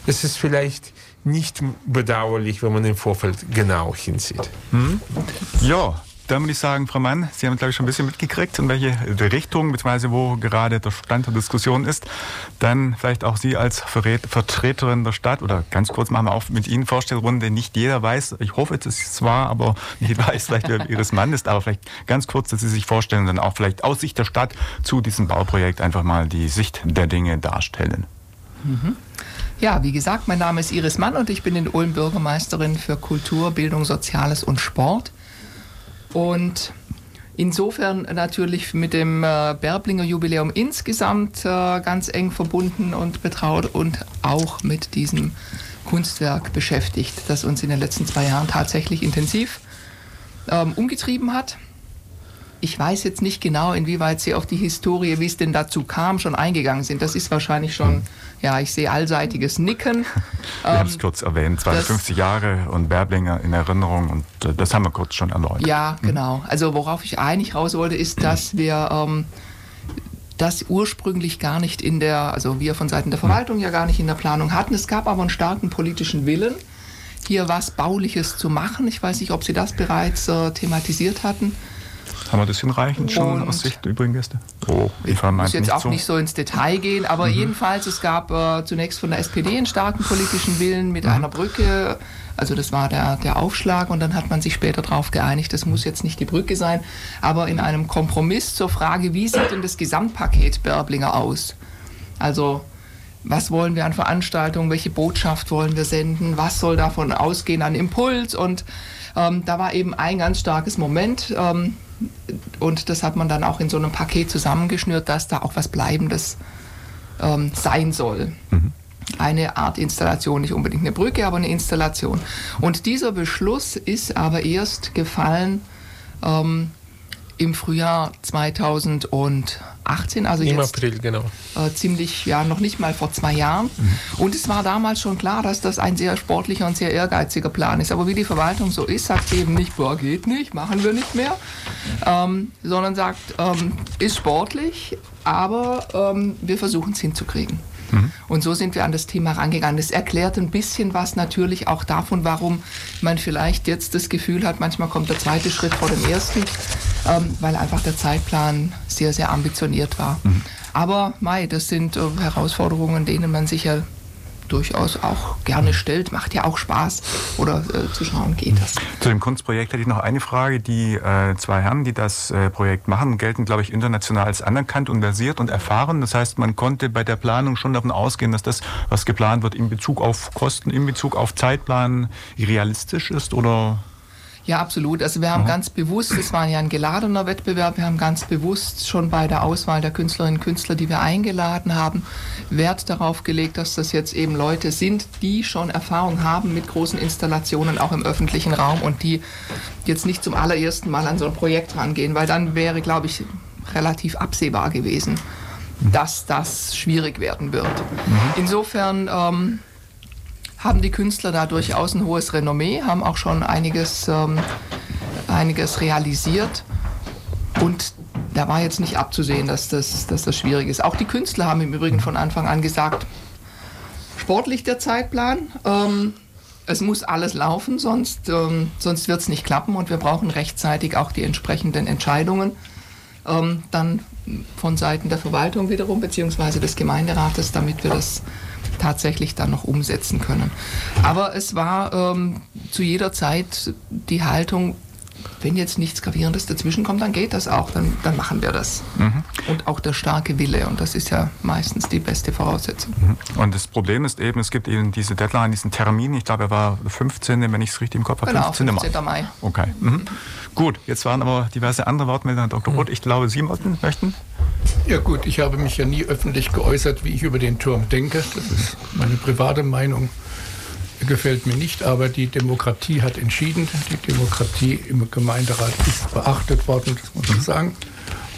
es ist vielleicht nicht bedauerlich, wenn man im Vorfeld genau hinsieht. Hm? Ja, dann würde ich sagen, Frau Mann, Sie haben, glaube ich, schon ein bisschen mitgekriegt, in welche Richtung, beziehungsweise wo gerade der Stand der Diskussion ist. Dann vielleicht auch Sie als Vertreterin der Stadt oder ganz kurz machen wir auch mit Ihnen Vorstellrunde. Nicht jeder weiß, ich hoffe, es ist zwar, aber nicht weiß vielleicht, wer Ihres Mann ist, aber vielleicht ganz kurz, dass Sie sich vorstellen und dann auch vielleicht aus Sicht der Stadt zu diesem Bauprojekt einfach mal die Sicht der Dinge darstellen. Mhm. Ja, wie gesagt, mein Name ist Iris Mann und ich bin in Ulm Bürgermeisterin für Kultur, Bildung, Soziales und Sport. Und insofern natürlich mit dem äh, Berblinger Jubiläum insgesamt äh, ganz eng verbunden und betraut und auch mit diesem Kunstwerk beschäftigt, das uns in den letzten zwei Jahren tatsächlich intensiv ähm, umgetrieben hat. Ich weiß jetzt nicht genau, inwieweit Sie auf die Historie, wie es denn dazu kam, schon eingegangen sind. Das ist wahrscheinlich schon ja, ich sehe allseitiges Nicken. Wir ähm, haben es kurz erwähnt, 250 Jahre und Berblinger in Erinnerung und äh, das haben wir kurz schon erläutert. Ja, mhm. genau. Also worauf ich eigentlich raus wollte, ist, dass wir ähm, das ursprünglich gar nicht in der, also wir von Seiten der Verwaltung ja gar nicht in der Planung hatten. Es gab aber einen starken politischen Willen, hier was Bauliches zu machen. Ich weiß nicht, ob Sie das bereits äh, thematisiert hatten. Haben wir das hinreichend schon aus Sicht der übrigen Gäste? Oh, ich muss jetzt auch so. nicht so ins Detail gehen, aber mhm. jedenfalls, es gab äh, zunächst von der SPD einen starken politischen Willen mit mhm. einer Brücke. Also das war der, der Aufschlag und dann hat man sich später darauf geeinigt, das muss jetzt nicht die Brücke sein, aber in einem Kompromiss zur Frage, wie sieht denn das Gesamtpaket Börblinger aus? Also was wollen wir an Veranstaltungen, welche Botschaft wollen wir senden, was soll davon ausgehen an Impuls und ähm, da war eben ein ganz starkes Moment ähm, und das hat man dann auch in so einem Paket zusammengeschnürt, dass da auch was Bleibendes ähm, sein soll. Mhm. Eine Art Installation, nicht unbedingt eine Brücke, aber eine Installation. Und dieser Beschluss ist aber erst gefallen ähm, im Frühjahr 2018, also Im jetzt April, genau. Äh, ziemlich, ja, noch nicht mal vor zwei Jahren. Mhm. Und es war damals schon klar, dass das ein sehr sportlicher und sehr ehrgeiziger Plan ist. Aber wie die Verwaltung so ist, sagt sie eben nicht, boah, geht nicht, machen wir nicht mehr, ähm, sondern sagt, ähm, ist sportlich, aber ähm, wir versuchen es hinzukriegen. Mhm. Und so sind wir an das Thema rangegangen. Das erklärt ein bisschen was natürlich auch davon, warum man vielleicht jetzt das Gefühl hat, manchmal kommt der zweite Schritt vor dem ersten, ähm, weil einfach der Zeitplan sehr, sehr ambitioniert war. Mhm. Aber Mai, das sind äh, Herausforderungen, denen man sicher durchaus auch gerne stellt. Macht ja auch Spaß oder äh, zu schauen geht das. Zu dem Kunstprojekt hätte ich noch eine Frage. Die äh, zwei Herren, die das äh, Projekt machen, gelten, glaube ich, international als anerkannt und versiert und erfahren. Das heißt, man konnte bei der Planung schon davon ausgehen, dass das, was geplant wird, in Bezug auf Kosten, in Bezug auf Zeitplan realistisch ist oder ja, absolut. Also wir haben mhm. ganz bewusst, es war ja ein geladener Wettbewerb, wir haben ganz bewusst schon bei der Auswahl der Künstlerinnen und Künstler, die wir eingeladen haben, Wert darauf gelegt, dass das jetzt eben Leute sind, die schon Erfahrung haben mit großen Installationen auch im öffentlichen Raum und die jetzt nicht zum allerersten Mal an so ein Projekt rangehen, weil dann wäre, glaube ich, relativ absehbar gewesen, mhm. dass das schwierig werden wird. Mhm. Insofern ähm, haben die Künstler da durchaus ein hohes Renommee, haben auch schon einiges, ähm, einiges realisiert. Und da war jetzt nicht abzusehen, dass das, dass das schwierig ist. Auch die Künstler haben im Übrigen von Anfang an gesagt, sportlich der Zeitplan. Ähm, es muss alles laufen, sonst, ähm, sonst wird es nicht klappen und wir brauchen rechtzeitig auch die entsprechenden Entscheidungen. Ähm, dann von Seiten der Verwaltung wiederum, beziehungsweise des Gemeinderates, damit wir das tatsächlich dann noch umsetzen können. Aber es war ähm, zu jeder Zeit die Haltung, wenn jetzt nichts Gravierendes dazwischen kommt, dann geht das auch, dann, dann machen wir das. Mhm. Und auch der starke Wille, und das ist ja meistens die beste Voraussetzung. Mhm. Und das Problem ist eben, es gibt eben diese Deadline, diesen Termin, ich glaube, er war 15., wenn ich es richtig im Kopf habe, genau, 15. 15. Mai. Okay. Mhm. Gut, jetzt waren aber diverse andere Wortmeldungen. Dr. Roth, ich glaube, Sie möchten? Ja gut, ich habe mich ja nie öffentlich geäußert, wie ich über den Turm denke. Das ist meine private Meinung. Gefällt mir nicht, aber die Demokratie hat entschieden. Die Demokratie im Gemeinderat ist beachtet worden, das muss man sagen.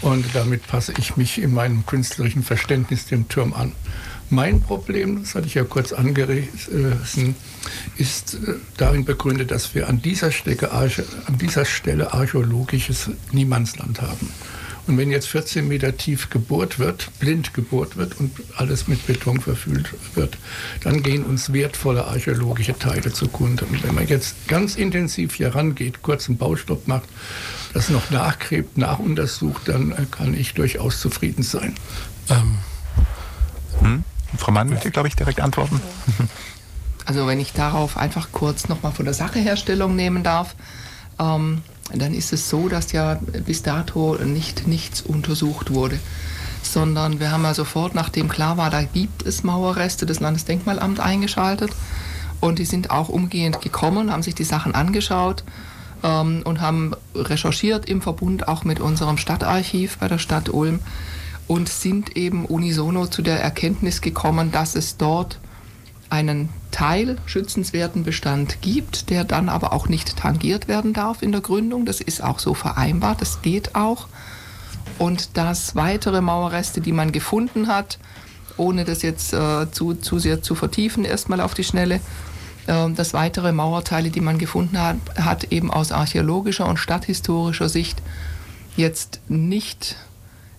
Und damit passe ich mich in meinem künstlerischen Verständnis dem Turm an. Mein Problem, das hatte ich ja kurz angerissen, ist äh, darin begründet, dass wir an dieser, Stelle, an dieser Stelle archäologisches Niemandsland haben. Und wenn jetzt 14 Meter tief gebohrt wird, blind gebohrt wird und alles mit Beton verfüllt wird, dann gehen uns wertvolle archäologische Teile zugrunde. Und wenn man jetzt ganz intensiv hier rangeht, kurzen Baustopp macht, das noch nachgräbt, nachuntersucht, dann kann ich durchaus zufrieden sein. Ähm. Hm? Frau Mann möchte, glaube ich, direkt antworten. Also wenn ich darauf einfach kurz nochmal von der Sache Herstellung nehmen darf. Ähm, dann ist es so, dass ja bis dato nicht nichts untersucht wurde. Sondern wir haben ja sofort, nachdem klar war, da gibt es Mauerreste, das Landesdenkmalamt eingeschaltet. Und die sind auch umgehend gekommen, haben sich die Sachen angeschaut ähm, und haben recherchiert im Verbund auch mit unserem Stadtarchiv bei der Stadt Ulm und sind eben unisono zu der Erkenntnis gekommen, dass es dort einen Teil schützenswerten Bestand gibt, der dann aber auch nicht tangiert werden darf in der Gründung. Das ist auch so vereinbart, das geht auch. Und dass weitere Mauerreste, die man gefunden hat, ohne das jetzt äh, zu, zu sehr zu vertiefen, erstmal auf die Schnelle, äh, dass weitere Mauerteile, die man gefunden hat, hat, eben aus archäologischer und stadthistorischer Sicht jetzt nicht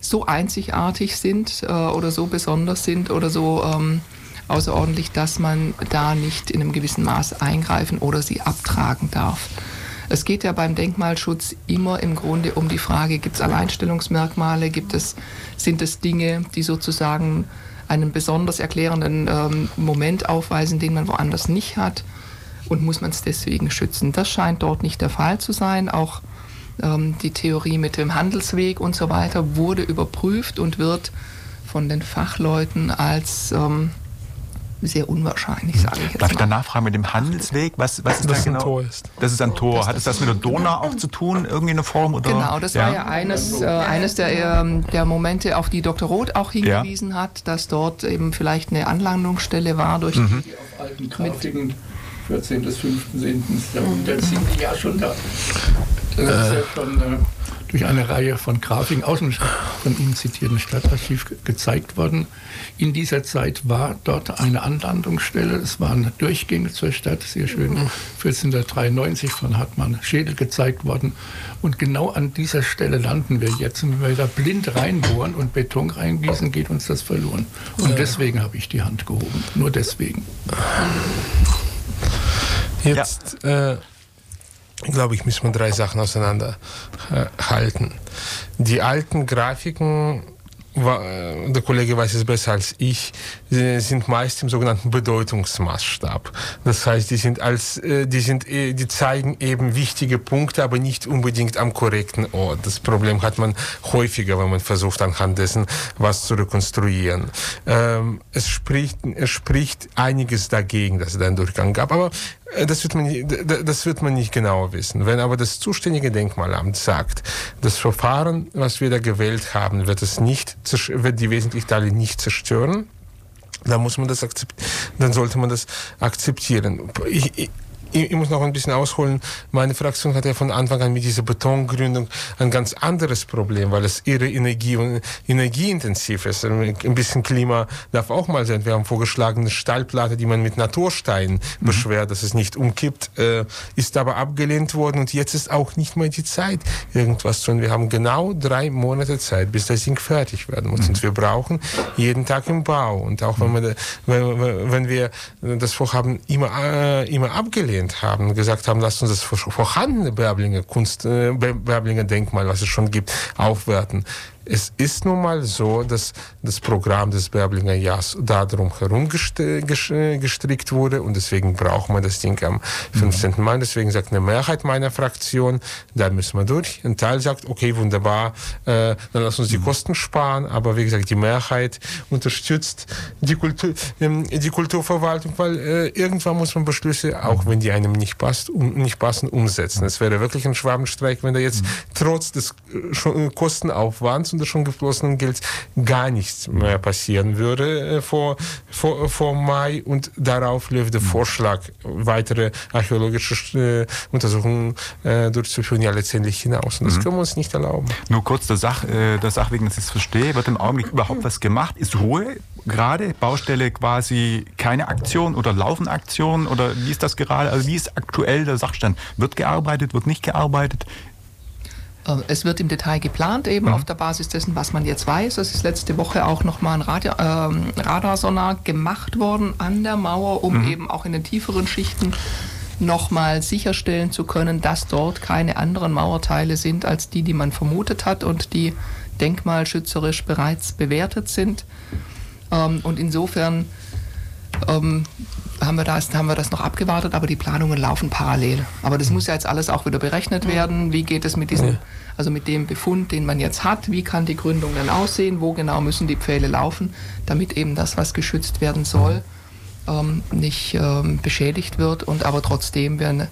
so einzigartig sind äh, oder so besonders sind oder so ähm, außerordentlich, dass man da nicht in einem gewissen Maß eingreifen oder sie abtragen darf. Es geht ja beim Denkmalschutz immer im Grunde um die Frage, gibt es Alleinstellungsmerkmale, gibt es, sind es Dinge, die sozusagen einen besonders erklärenden ähm, Moment aufweisen, den man woanders nicht hat und muss man es deswegen schützen. Das scheint dort nicht der Fall zu sein. Auch die Theorie mit dem Handelsweg und so weiter wurde überprüft und wird von den Fachleuten als ähm, sehr unwahrscheinlich, sage ich jetzt Darf ich da nachfragen mit dem Handelsweg? Was, was ist das da genau? Ein Tor ist. Das ist ein Tor. Hat es das mit der Donau auch zu tun, irgendwie in der Form? Oder? Genau, das ja. war ja eines, äh, eines der, äh, der Momente, auf die Dr. Roth auch hingewiesen ja. hat, dass dort eben vielleicht eine Anlandungsstelle war durch mhm. die auf alten Grafiken 14. bis 15. Jahrhundert sind die ja schon da. Das ist ja schon äh, durch eine Reihe von Grafiken aus dem von ihm zitierten Stadtarchiv gezeigt worden. In dieser Zeit war dort eine Anlandungsstelle. Es waren Durchgänge zur Stadt, sehr schön. 1493 von Hartmann Schädel gezeigt worden. Und genau an dieser Stelle landen wir jetzt. Und wenn wir da blind reinbohren und Beton reingießen, geht uns das verloren. Und deswegen habe ich die Hand gehoben. Nur deswegen. Jetzt, ja. äh, glaube ich, müssen wir drei Sachen auseinanderhalten. Die alten Grafiken äh, der Kollege weiß es besser als ich, sind meist im sogenannten Bedeutungsmaßstab. Das heißt, die sind als, äh, die sind, äh, die zeigen eben wichtige Punkte, aber nicht unbedingt am korrekten Ort. Das Problem hat man häufiger, wenn man versucht, anhand dessen was zu rekonstruieren. Ähm, es spricht, es spricht einiges dagegen, dass es einen Durchgang gab, aber das wird, man, das wird man nicht genau wissen. Wenn aber das zuständige Denkmalamt sagt, das Verfahren, was wir da gewählt haben, wird es nicht wird die wesentlichen Teile nicht zerstören, dann muss man das akzeptieren, dann sollte man das akzeptieren. Ich, ich, ich muss noch ein bisschen ausholen. Meine Fraktion hat ja von Anfang an mit dieser Betongründung ein ganz anderes Problem, weil es ihre Energie und energieintensiv ist. Ein bisschen Klima darf auch mal sein. Wir haben vorgeschlagen, eine Stahlplatte, die man mit Natursteinen mhm. beschwert, dass es nicht umkippt, äh, ist aber abgelehnt worden und jetzt ist auch nicht mehr die Zeit, irgendwas zu tun. Wir haben genau drei Monate Zeit, bis das Ding fertig werden muss. Mhm. Und wir brauchen jeden Tag im Bau. Und auch wenn, wir, wenn, wenn wir das Vorhaben immer, äh, immer abgelehnt abgelehnt haben, gesagt haben, lasst uns das vorhandene Berblinger Kunst, äh, Berblinger Denkmal, was es schon gibt, aufwerten. Es ist nun mal so, dass das Programm des Berblinger Jahres darum herum gestrickt wurde und deswegen braucht man das Ding am 15. Mhm. Mai. Deswegen sagt eine Mehrheit meiner Fraktion, da müssen wir durch. Ein Teil sagt, okay, wunderbar, äh, dann lass uns die mhm. Kosten sparen. Aber wie gesagt, die Mehrheit unterstützt die, Kultur, ähm, die Kulturverwaltung, weil äh, irgendwann muss man Beschlüsse, auch wenn die einem nicht, passt, um, nicht passen, umsetzen. Es wäre wirklich ein Schwabenstreik, wenn da jetzt mhm. trotz des äh, Kostenaufwands des schon geflossenen Gelds gar nichts mehr passieren würde äh, vor, vor, vor Mai und darauf läuft der Vorschlag, weitere archäologische äh, Untersuchungen äh, durchzuführen, ja letztendlich hinaus. Und das mhm. können wir uns nicht erlauben. Nur kurz der, Sach, äh, der Sache wegen, dass ich es verstehe, wird im Augenblick überhaupt was gemacht? Ist Ruhe gerade? Baustelle quasi keine Aktion oder laufen Aktionen oder wie ist das gerade? Also wie ist aktuell der Sachstand? Wird gearbeitet, wird nicht gearbeitet? Äh, es wird im Detail geplant, eben mhm. auf der Basis dessen, was man jetzt weiß. Es ist letzte Woche auch nochmal ein Radio, äh, Radarsonar gemacht worden an der Mauer, um mhm. eben auch in den tieferen Schichten nochmal sicherstellen zu können, dass dort keine anderen Mauerteile sind als die, die man vermutet hat und die denkmalschützerisch bereits bewertet sind. Ähm, und insofern ähm, haben wir, das, haben wir das noch abgewartet, aber die Planungen laufen parallel. Aber das muss ja jetzt alles auch wieder berechnet werden. Wie geht es mit diesem, also mit dem Befund, den man jetzt hat? Wie kann die Gründung dann aussehen? Wo genau müssen die Pfähle laufen, damit eben das, was geschützt werden soll, ähm, nicht ähm, beschädigt wird und aber trotzdem wir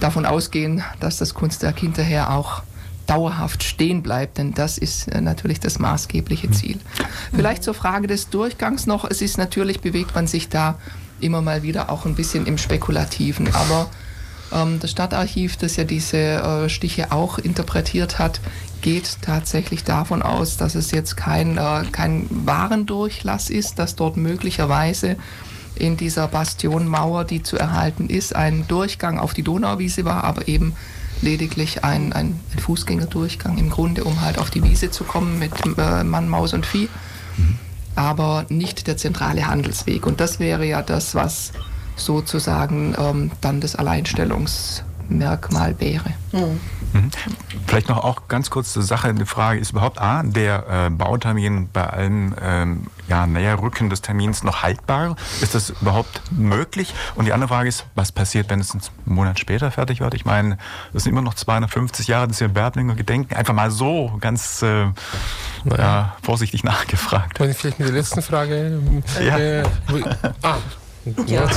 davon ausgehen, dass das Kunstwerk hinterher auch dauerhaft stehen bleibt, denn das ist äh, natürlich das maßgebliche hm. Ziel. Vielleicht zur Frage des Durchgangs noch. Es ist natürlich, bewegt man sich da immer mal wieder auch ein bisschen im Spekulativen, aber ähm, das Stadtarchiv, das ja diese äh, Stiche auch interpretiert hat, geht tatsächlich davon aus, dass es jetzt kein, äh, kein Warendurchlass ist, dass dort möglicherweise in dieser Bastionmauer, die zu erhalten ist, ein Durchgang auf die Donauwiese war, aber eben lediglich ein, ein, Fußgängerdurchgang im Grunde, um halt auf die Wiese zu kommen mit äh, Mann, Maus und Vieh, mhm. Aber nicht der zentrale Handelsweg. Und das wäre ja das, was sozusagen ähm, dann das Alleinstellungsmerkmal Merkmal wäre. Mhm. Vielleicht noch auch ganz kurz zur Sache. Die Frage ist überhaupt A, der äh, Bautermin bei allem ähm, ja, Näherrücken des Termins noch haltbar? Ist das überhaupt möglich? Und die andere Frage ist, was passiert, wenn es einen Monat später fertig wird? Ich meine, das sind immer noch 250 Jahre, dass wir Berblinger gedenken. Einfach mal so ganz äh, ja, vorsichtig nachgefragt. Und vielleicht mit der letzten Frage. Ja. Äh, ah, ja,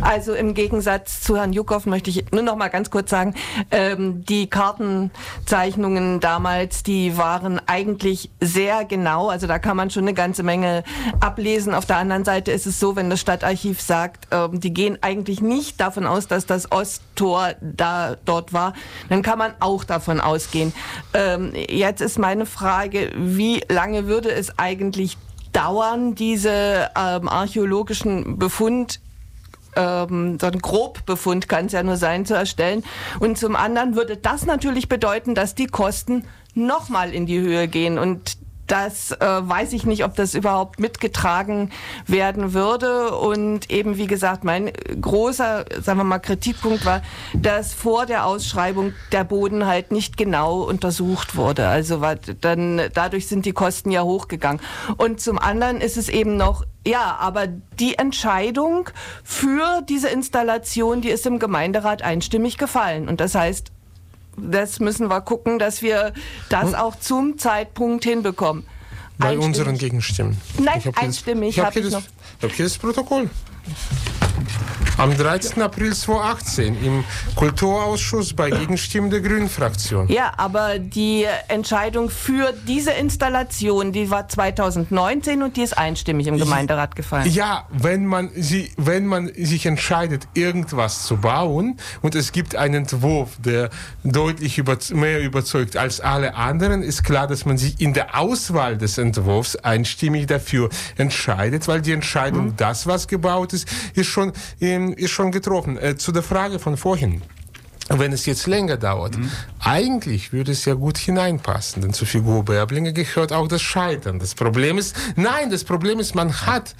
also im Gegensatz zu Herrn Jukow möchte ich nur noch mal ganz kurz sagen, ähm, die Kartenzeichnungen damals, die waren eigentlich sehr genau. Also da kann man schon eine ganze Menge ablesen. Auf der anderen Seite ist es so, wenn das Stadtarchiv sagt, ähm, die gehen eigentlich nicht davon aus, dass das Osttor da dort war, dann kann man auch davon ausgehen. Ähm, jetzt ist meine Frage, wie lange würde es eigentlich dauern, diese ähm, archäologischen Befund ähm, so ein Grobbefund kann es ja nur sein, zu erstellen. Und zum anderen würde das natürlich bedeuten, dass die Kosten nochmal in die Höhe gehen. Und das äh, weiß ich nicht, ob das überhaupt mitgetragen werden würde. Und eben, wie gesagt, mein großer, sagen wir mal, Kritikpunkt war, dass vor der Ausschreibung der Boden halt nicht genau untersucht wurde. Also dann, dadurch sind die Kosten ja hochgegangen. Und zum anderen ist es eben noch ja, aber die Entscheidung für diese Installation, die ist im Gemeinderat einstimmig gefallen. Und das heißt, das müssen wir gucken, dass wir das hm? auch zum Zeitpunkt hinbekommen. Bei unseren Gegenstimmen. Nein, ich einstimmig. Ich habe hab ich, hab hier das Protokoll. Am 13. April 2018 im Kulturausschuss bei Gegenstimmen der Grünen Fraktion. Ja, aber die Entscheidung für diese Installation, die war 2019 und die ist einstimmig im Gemeinderat gefallen. Ja, wenn man, sie, wenn man sich entscheidet, irgendwas zu bauen und es gibt einen Entwurf, der deutlich über, mehr überzeugt als alle anderen, ist klar, dass man sich in der Auswahl des Entwurfs einstimmig dafür entscheidet, weil die Entscheidung, mhm. das, was gebaut ist, ist schon im ist schon getroffen. Äh, zu der Frage von vorhin. Wenn es jetzt länger dauert, mhm. eigentlich würde es ja gut hineinpassen, denn zur Figur Bärblinge gehört auch das Scheitern. Das Problem ist, nein, das Problem ist, man hat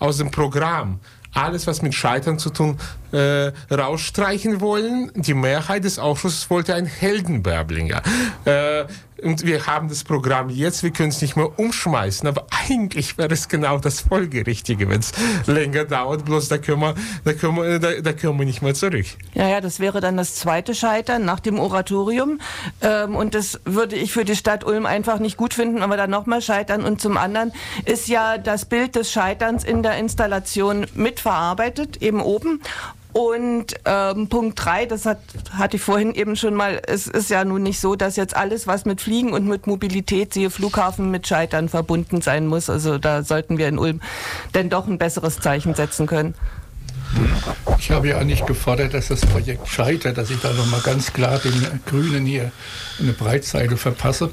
aus dem Programm alles, was mit Scheitern zu tun, äh, rausstreichen wollen. Die Mehrheit des Ausschusses wollte ein Heldenbärblinger. Äh, und wir haben das Programm jetzt, wir können es nicht mehr umschmeißen, aber eigentlich wäre es genau das Folgerichtige, wenn es länger dauert, bloß da können, wir, da, können wir, da, da können wir nicht mehr zurück. Ja, ja, das wäre dann das zweite Scheitern nach dem Oratorium. Ähm, und das würde ich für die Stadt Ulm einfach nicht gut finden, aber dann nochmal scheitern. Und zum anderen ist ja das Bild des Scheiterns in der Installation mitverarbeitet, eben oben und ähm, Punkt drei, das hat, hatte ich vorhin eben schon mal, es ist ja nun nicht so, dass jetzt alles, was mit Fliegen und mit Mobilität, siehe Flughafen, mit Scheitern verbunden sein muss. Also da sollten wir in Ulm denn doch ein besseres Zeichen setzen können. Ich habe ja nicht gefordert, dass das Projekt scheitert, dass ich da nochmal ganz klar den Grünen hier eine Breitseite verpasse,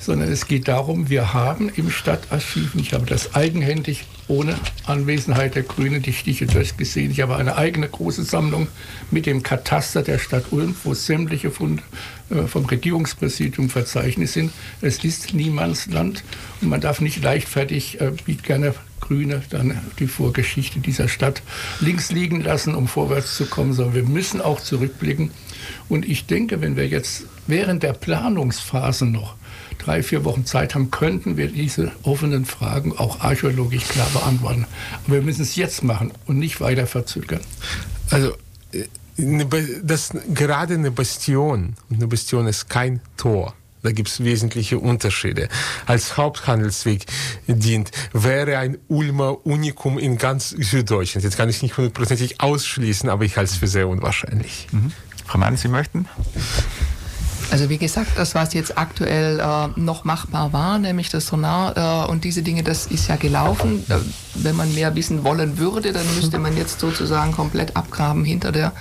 sondern es geht darum, wir haben im Stadtarchiv, ich habe das eigenhändig ohne Anwesenheit der Grünen die Stiche durchgesehen. Ich habe eine eigene große Sammlung mit dem Kataster der Stadt Ulm, wo sämtliche Funde äh, vom Regierungspräsidium verzeichnet sind. Es ist Niemandsland und man darf nicht leichtfertig, äh, wie gerne Grüne, dann die Vorgeschichte dieser Stadt links liegen lassen, um vorwärts zu kommen, sondern wir müssen auch zurückblicken. Und ich denke, wenn wir jetzt während der Planungsphase noch drei, vier Wochen Zeit haben, könnten wir diese offenen Fragen auch archäologisch klar beantworten. Aber wir müssen es jetzt machen und nicht weiter verzögern. Also äh, das, gerade eine Bastion, eine Bastion ist kein Tor. Da gibt es wesentliche Unterschiede. Als Haupthandelsweg dient, wäre ein Ulmer Unikum in ganz Süddeutschland. Jetzt kann ich nicht hundertprozentig ausschließen, aber ich halte es für sehr unwahrscheinlich. Mhm. Frau Mann, Sie möchten? Also wie gesagt, das, was jetzt aktuell äh, noch machbar war, nämlich das Sonar äh, und diese Dinge, das ist ja gelaufen. Äh, wenn man mehr wissen wollen würde, dann müsste man jetzt sozusagen komplett abgraben hinter der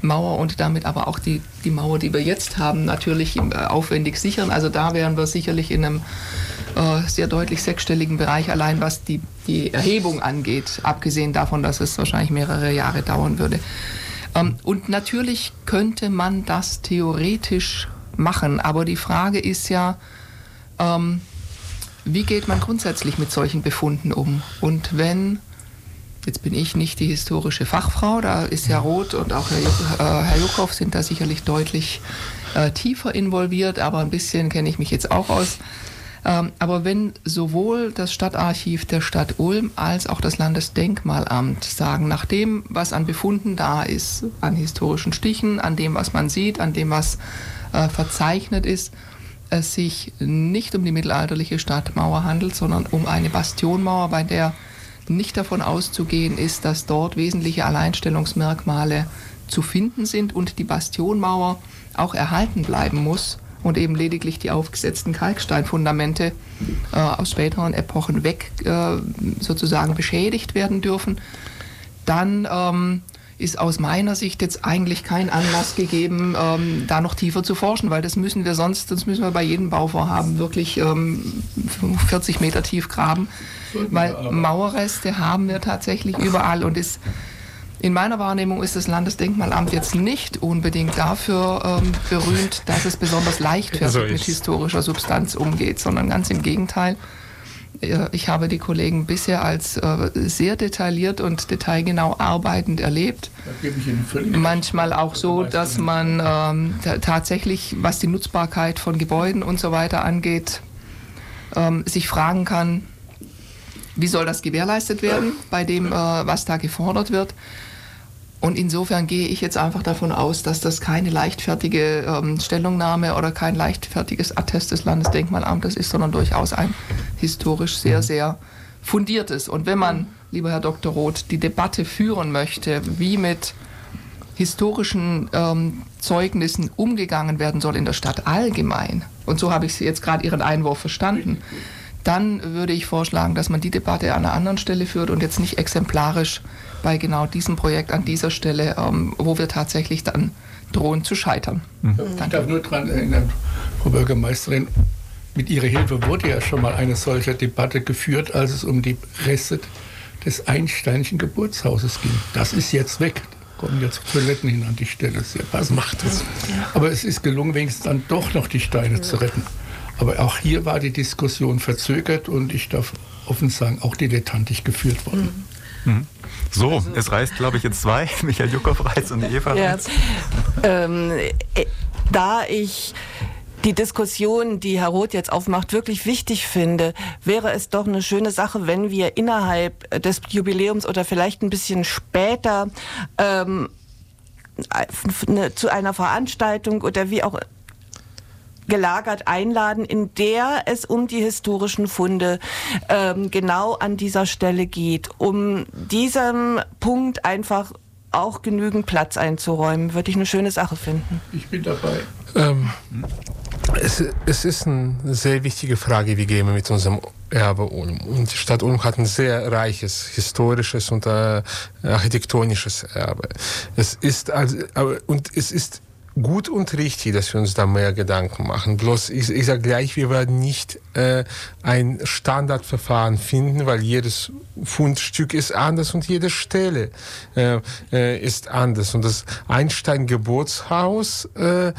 Mauer und damit aber auch die, die Mauer, die wir jetzt haben, natürlich äh, aufwendig sichern. Also da wären wir sicherlich in einem äh, sehr deutlich sechsstelligen Bereich, allein was die, die Erhebung angeht, abgesehen davon, dass es wahrscheinlich mehrere Jahre dauern würde. Ähm, und natürlich könnte man das theoretisch machen. Aber die Frage ist ja, ähm, wie geht man grundsätzlich mit solchen Befunden um? Und wenn Jetzt bin ich nicht die historische Fachfrau, da ist ja Roth und auch Herr, Juk äh, Herr Jukow sind da sicherlich deutlich äh, tiefer involviert, aber ein bisschen kenne ich mich jetzt auch aus. Ähm, aber wenn sowohl das Stadtarchiv der Stadt Ulm als auch das Landesdenkmalamt sagen, nach dem, was an Befunden da ist, an historischen Stichen, an dem, was man sieht, an dem, was äh, verzeichnet ist, es sich nicht um die mittelalterliche Stadtmauer handelt, sondern um eine Bastionmauer, bei der nicht davon auszugehen ist, dass dort wesentliche Alleinstellungsmerkmale zu finden sind und die Bastionmauer auch erhalten bleiben muss, und eben lediglich die aufgesetzten Kalksteinfundamente äh, aus späteren Epochen weg äh, sozusagen beschädigt werden dürfen, dann ähm, ist aus meiner Sicht jetzt eigentlich kein Anlass gegeben, ähm, da noch tiefer zu forschen, weil das müssen wir sonst, das müssen wir bei jedem Bauvorhaben wirklich ähm, 40 Meter tief graben, weil Mauerreste haben wir tatsächlich überall und ist in meiner Wahrnehmung ist das Landesdenkmalamt jetzt nicht unbedingt dafür ähm, berühmt, dass es besonders leichtfertig also mit historischer Substanz umgeht, sondern ganz im Gegenteil. Ich habe die Kollegen bisher als äh, sehr detailliert und detailgenau arbeitend erlebt. Manchmal auch so, dass man ähm, tatsächlich, was die Nutzbarkeit von Gebäuden und so weiter angeht, ähm, sich fragen kann, wie soll das gewährleistet werden bei dem, äh, was da gefordert wird. Und insofern gehe ich jetzt einfach davon aus, dass das keine leichtfertige ähm, Stellungnahme oder kein leichtfertiges Attest des Landesdenkmalamtes ist, sondern durchaus ein historisch sehr, mhm. sehr fundiertes. Und wenn man, lieber Herr Dr. Roth, die Debatte führen möchte, wie mit historischen ähm, Zeugnissen umgegangen werden soll in der Stadt allgemein, und so habe ich jetzt gerade Ihren Einwurf verstanden, dann würde ich vorschlagen, dass man die Debatte an einer anderen Stelle führt und jetzt nicht exemplarisch bei genau diesem Projekt an dieser Stelle, ähm, wo wir tatsächlich dann drohen zu scheitern. Mhm. Ich darf nur daran erinnern, Frau Bürgermeisterin, mit Ihrer Hilfe wurde ja schon mal eine solche Debatte geführt, als es um die Reste des Einsteinischen Geburtshauses ging. Das ist jetzt weg. Da kommen jetzt Toiletten hin an die Stelle. Sehr passend. Macht es. Aber es ist gelungen, wenigstens dann doch noch die Steine zu retten. Aber auch hier war die Diskussion verzögert und ich darf offen sagen, auch dilettantisch geführt worden. Mhm. So, also, es reißt, glaube ich, in zwei. Michael Juckow reißt und Eva ja. Ähm, äh, da ich die Diskussion, die Herr Roth jetzt aufmacht, wirklich wichtig finde, wäre es doch eine schöne Sache, wenn wir innerhalb des Jubiläums oder vielleicht ein bisschen später ähm, zu einer Veranstaltung oder wie auch gelagert einladen, in der es um die historischen Funde ähm, genau an dieser Stelle geht, um diesem Punkt einfach auch genügend Platz einzuräumen, würde ich eine schöne Sache finden. Ich bin dabei. Ähm, es, es, ist eine sehr wichtige Frage, wie gehen wir mit unserem Erbe um. Und die Stadt Ulm hat ein sehr reiches historisches und äh, architektonisches Erbe. Es ist also, und es ist gut und richtig, dass wir uns da mehr Gedanken machen. Bloß, ich, ich sage gleich, wir werden nicht äh, ein Standardverfahren finden, weil jedes Fundstück ist anders und jede Stelle äh, äh, ist anders. Und das Einstein-Geburtshaus äh,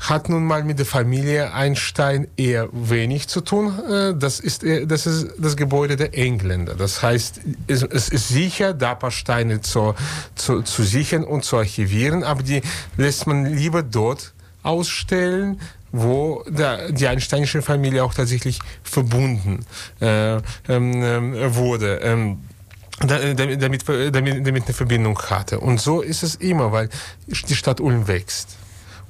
hat nun mal mit der Familie Einstein eher wenig zu tun. Äh, das, ist, das ist das Gebäude der Engländer. Das heißt, es, ist sicher, da paar Steine zu, zu, zu sichern und zu archivieren, aber die lässt man lieber dort ausstellen, wo die einsteinische Familie auch tatsächlich verbunden äh, ähm, wurde. Ähm, damit, damit, damit eine Verbindung hatte. Und so ist es immer, weil die Stadt Ulm wächst.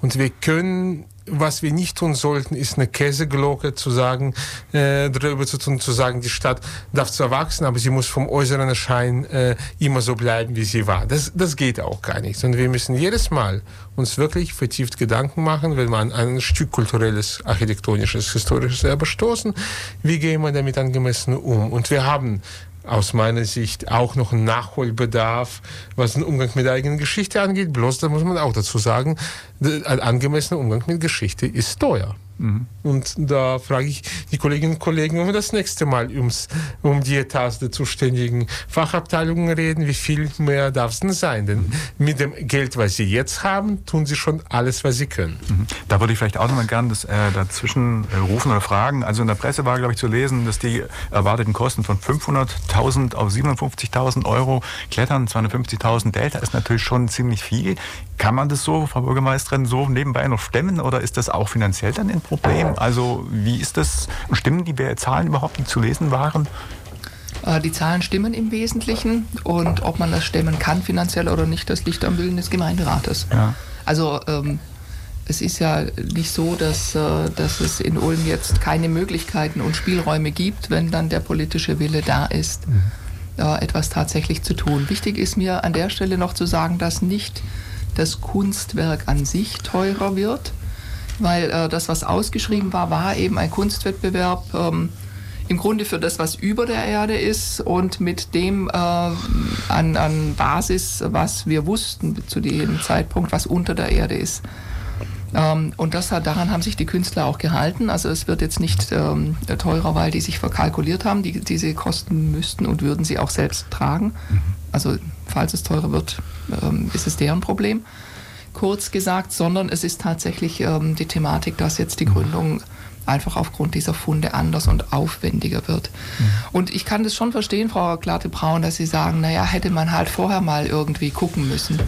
Und wir können, was wir nicht tun sollten, ist eine Käseglocke zu sagen, äh, darüber zu tun, zu sagen, die Stadt darf zwar wachsen, aber sie muss vom äußeren Erscheinen äh, immer so bleiben, wie sie war. Das, das geht auch gar nicht. Und wir müssen jedes Mal uns wirklich vertieft Gedanken machen, wenn wir an ein Stück kulturelles, architektonisches, historisches Erbe stoßen, wie gehen wir damit angemessen um? Und wir haben aus meiner Sicht auch noch ein Nachholbedarf, was den Umgang mit der eigenen Geschichte angeht. Bloß, da muss man auch dazu sagen, ein angemessener Umgang mit Geschichte ist teuer. Mhm. Und da frage ich die Kolleginnen und Kollegen, wenn wir das nächste Mal ums, um die Etats der zuständigen Fachabteilungen reden, wie viel mehr darf es denn sein? Denn mit dem Geld, was sie jetzt haben, tun sie schon alles, was sie können. Mhm. Da würde ich vielleicht auch noch mal gerne das, äh, dazwischen äh, rufen oder fragen. Also in der Presse war, glaube ich, zu lesen, dass die erwarteten Kosten von 500.000 auf 57.000 Euro klettern. 250.000 Delta ist natürlich schon ziemlich viel. Kann man das so, Frau Bürgermeisterin, so nebenbei noch stemmen oder ist das auch finanziell dann ein Problem? Also wie ist das? Stimmen die Zahlen überhaupt, die zu lesen waren? Äh, die Zahlen stimmen im Wesentlichen und ob man das stemmen kann finanziell oder nicht, das liegt am Willen des Gemeinderates. Ja. Also ähm, es ist ja nicht so, dass, äh, dass es in Ulm jetzt keine Möglichkeiten und Spielräume gibt, wenn dann der politische Wille da ist, mhm. äh, etwas tatsächlich zu tun. Wichtig ist mir an der Stelle noch zu sagen, dass nicht das Kunstwerk an sich teurer wird, weil äh, das, was ausgeschrieben war, war eben ein Kunstwettbewerb. Ähm, im Grunde für das, was über der Erde ist und mit dem äh, an, an Basis, was wir wussten zu dem Zeitpunkt, was unter der Erde ist. Ähm, und das hat, daran haben sich die Künstler auch gehalten. Also es wird jetzt nicht ähm, teurer, weil die sich verkalkuliert haben. Die, diese Kosten müssten und würden sie auch selbst tragen. Mhm. Also falls es teurer wird, ähm, ist es deren Problem. Kurz gesagt, sondern es ist tatsächlich ähm, die Thematik, dass jetzt die Gründung einfach aufgrund dieser Funde anders und aufwendiger wird. Mhm. Und ich kann das schon verstehen, Frau Klarte-Braun, dass Sie sagen, naja, hätte man halt vorher mal irgendwie gucken müssen.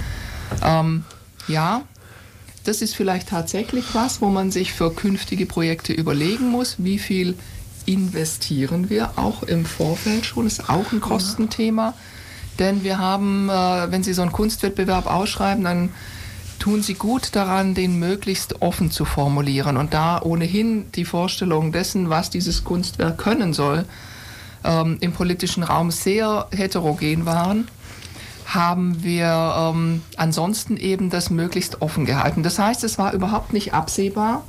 Ähm, ja, das ist vielleicht tatsächlich was, wo man sich für künftige Projekte überlegen muss, wie viel investieren wir auch im Vorfeld schon, ist auch ein Kostenthema. Denn wir haben, äh, wenn Sie so einen Kunstwettbewerb ausschreiben, dann tun sie gut daran, den möglichst offen zu formulieren. Und da ohnehin die Vorstellung dessen, was dieses Kunstwerk können soll, ähm, im politischen Raum sehr heterogen waren, haben wir ähm, ansonsten eben das möglichst offen gehalten. Das heißt, es war überhaupt nicht absehbar,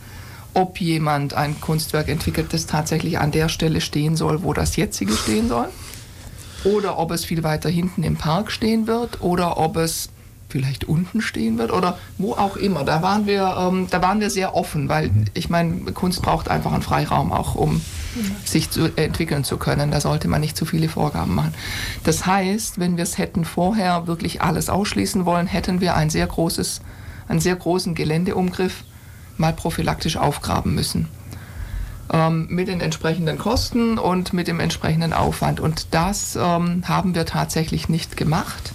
ob jemand ein Kunstwerk entwickelt, das tatsächlich an der Stelle stehen soll, wo das jetzige stehen soll. Oder ob es viel weiter hinten im Park stehen wird oder ob es vielleicht unten stehen wird oder wo auch immer. Da waren wir, ähm, da waren wir sehr offen, weil mhm. ich meine, Kunst braucht einfach einen Freiraum auch, um sich zu entwickeln zu können. Da sollte man nicht zu viele Vorgaben machen. Das heißt, wenn wir es hätten vorher wirklich alles ausschließen wollen, hätten wir ein sehr großes, einen sehr großen Geländeumgriff mal prophylaktisch aufgraben müssen. Ähm, mit den entsprechenden Kosten und mit dem entsprechenden Aufwand. Und das ähm, haben wir tatsächlich nicht gemacht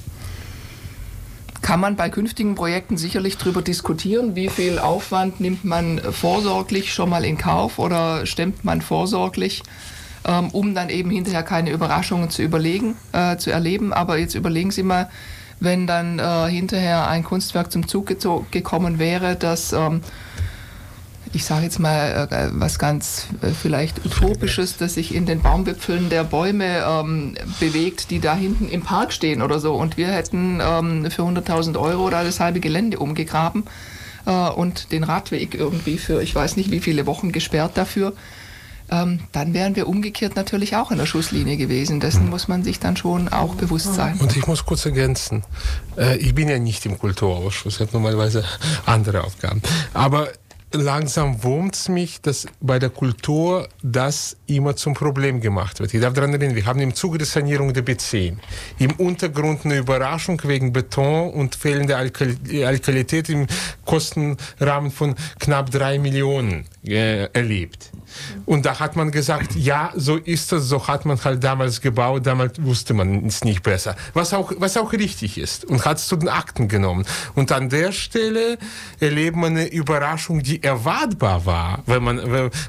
kann man bei künftigen Projekten sicherlich darüber diskutieren, wie viel Aufwand nimmt man vorsorglich schon mal in Kauf oder stemmt man vorsorglich, ähm, um dann eben hinterher keine Überraschungen zu überlegen, äh, zu erleben. Aber jetzt überlegen Sie mal, wenn dann äh, hinterher ein Kunstwerk zum Zug gekommen wäre, das ähm, ich sage jetzt mal äh, was ganz äh, vielleicht utopisches, das sich in den Baumwipfeln der Bäume ähm, bewegt, die da hinten im Park stehen oder so. Und wir hätten ähm, für 100.000 Euro da das halbe Gelände umgegraben äh, und den Radweg irgendwie für ich weiß nicht wie viele Wochen gesperrt dafür. Ähm, dann wären wir umgekehrt natürlich auch in der Schusslinie gewesen. Dessen muss man sich dann schon auch bewusst sein. Und ich muss kurz ergänzen, äh, ich bin ja nicht im Kulturausschuss, ich habe normalerweise andere Aufgaben. Aber langsam wurmt es mich, dass bei der Kultur das immer zum Problem gemacht wird. Ich darf daran erinnern, wir haben im Zuge der Sanierung der B10 im Untergrund eine Überraschung wegen Beton und fehlender Alkalität im Kostenrahmen von knapp drei Millionen äh, erlebt. Und da hat man gesagt, ja, so ist es, so hat man halt damals gebaut, damals wusste man es nicht besser. Was auch, was auch richtig ist und hat es zu den Akten genommen. Und an der Stelle erlebt man eine Überraschung, die erwartbar war, wenn man,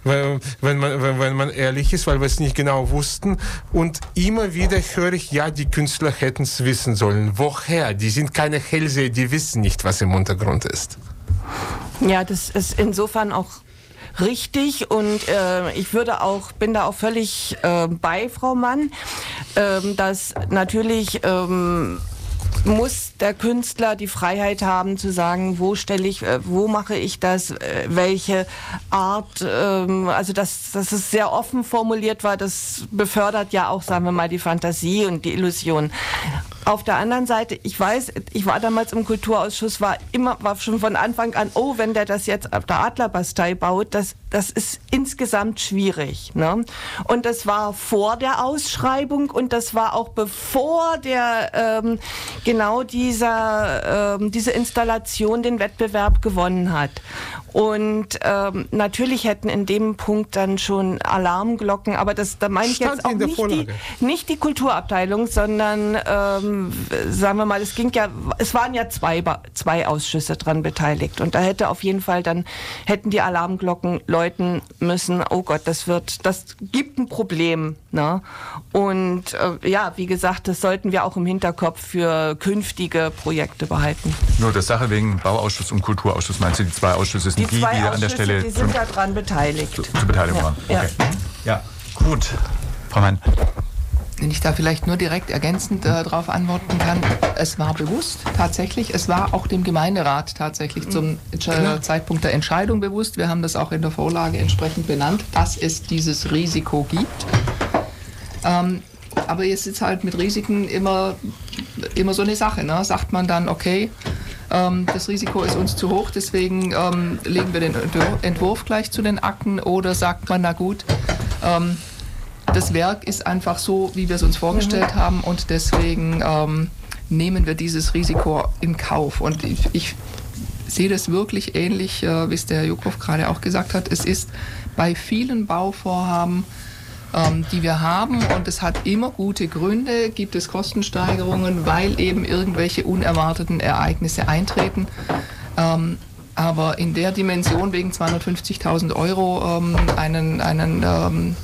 wenn, wenn man, wenn, man ehrlich ist, weil wir es nicht genau wussten. Und immer wieder höre ich, ja, die Künstler hätten es wissen sollen. Woher? Die sind keine Hellseher, die wissen nicht, was im Untergrund ist. Ja, das ist insofern auch richtig und äh, ich würde auch, bin da auch völlig äh, bei Frau Mann, äh, dass natürlich ähm, muss der Künstler die Freiheit haben zu sagen, wo stelle ich, äh, wo mache ich das, äh, welche Art, ähm, also dass, dass es sehr offen formuliert war, das befördert ja auch, sagen wir mal, die Fantasie und die Illusion. auf der anderen Seite, ich weiß, ich war damals im Kulturausschuss, war immer, war schon von Anfang an, oh, wenn der das jetzt auf der Adlerbastei baut, das, das ist insgesamt schwierig. Ne? Und das war vor der Ausschreibung und das war auch bevor der ähm, genau dieser ähm, diese Installation den Wettbewerb gewonnen hat. Und ähm, natürlich hätten in dem Punkt dann schon Alarmglocken, aber das da meine ich jetzt auch nicht die, nicht die Kulturabteilung, sondern ähm, sagen wir mal, es ging ja, es waren ja zwei zwei Ausschüsse dran beteiligt und da hätte auf jeden Fall dann hätten die Alarmglocken läuten müssen. Oh Gott, das wird, das gibt ein Problem. Ne? Und äh, ja, wie gesagt, das sollten wir auch im Hinterkopf für künftige Projekte behalten. Nur der Sache wegen Bauausschuss und Kulturausschuss meinst du die zwei Ausschüsse? Die, die, die an der Stelle die sind daran beteiligt. Zu, zur Beteiligung ja. waren. Okay. Ja. ja, gut. Frau Mann. Wenn ich da vielleicht nur direkt ergänzend äh, darauf antworten kann, es war bewusst tatsächlich, es war auch dem Gemeinderat tatsächlich zum äh, Zeitpunkt der Entscheidung bewusst, wir haben das auch in der Vorlage entsprechend benannt, dass es dieses Risiko gibt. Ähm, aber jetzt ist halt mit Risiken immer, immer so eine Sache. Ne? Sagt man dann, okay, das Risiko ist uns zu hoch, deswegen ähm, legen wir den Entwurf gleich zu den Akten oder sagt man, na gut, ähm, das Werk ist einfach so, wie wir es uns vorgestellt mhm. haben und deswegen ähm, nehmen wir dieses Risiko in Kauf. Und ich, ich sehe das wirklich ähnlich, äh, wie es der Herr Jukow gerade auch gesagt hat. Es ist bei vielen Bauvorhaben ähm, die wir haben. Und es hat immer gute Gründe, gibt es Kostensteigerungen, weil eben irgendwelche unerwarteten Ereignisse eintreten. Ähm, aber in der Dimension wegen 250.000 Euro ähm, einen, einen ähm,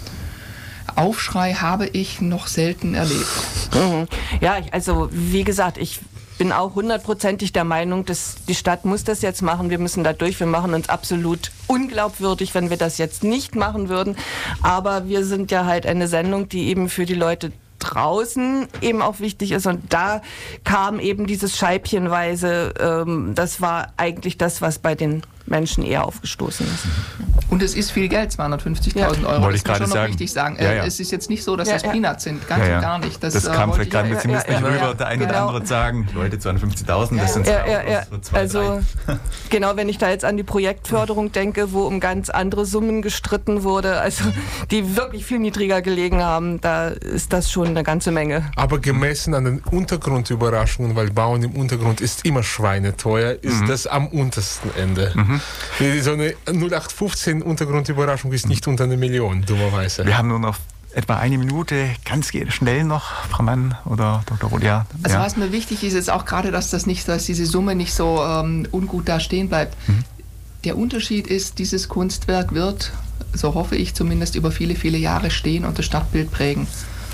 Aufschrei habe ich noch selten erlebt. Mhm. Ja, also wie gesagt, ich bin auch hundertprozentig der Meinung, dass die Stadt muss das jetzt machen. Wir müssen da durch. Wir machen uns absolut unglaubwürdig, wenn wir das jetzt nicht machen würden. Aber wir sind ja halt eine Sendung, die eben für die Leute draußen eben auch wichtig ist. Und da kam eben dieses Scheibchenweise, ähm, das war eigentlich das, was bei den Menschen eher aufgestoßen ist. Und es ist viel Geld, 250.000 ja. Euro. Wollte ich das schon noch wichtig sagen. Ja, ja. Es ist jetzt nicht so, dass das Peanuts sind, ganz und gar nicht. Das, das kam vielleicht gerade ein bisschen ja, nicht rüber. Der eine genau. oder andere sagen, Leute, 250.000, das sind ja, ja, ja. Zwei, Also genau, wenn ich da jetzt an die Projektförderung denke, wo um ganz andere Summen gestritten wurde, also die wirklich viel niedriger gelegen haben, da ist das schon eine ganze Menge. Aber gemessen an den Untergrundüberraschungen, weil Bauen im Untergrund ist immer schweineteuer, ist mhm. das am untersten Ende. Mhm. So eine 0815 Untergrundüberraschung ist nicht unter einer Million, dummerweise. Wir haben nur noch etwa eine Minute, ganz schnell noch, Frau Mann oder Dr. Rodia. Also ja. was mir wichtig ist, ist auch gerade, dass das nicht, dass diese Summe nicht so ähm, ungut da stehen bleibt. Mhm. Der Unterschied ist, dieses Kunstwerk wird, so hoffe ich zumindest, über viele, viele Jahre stehen und das Stadtbild prägen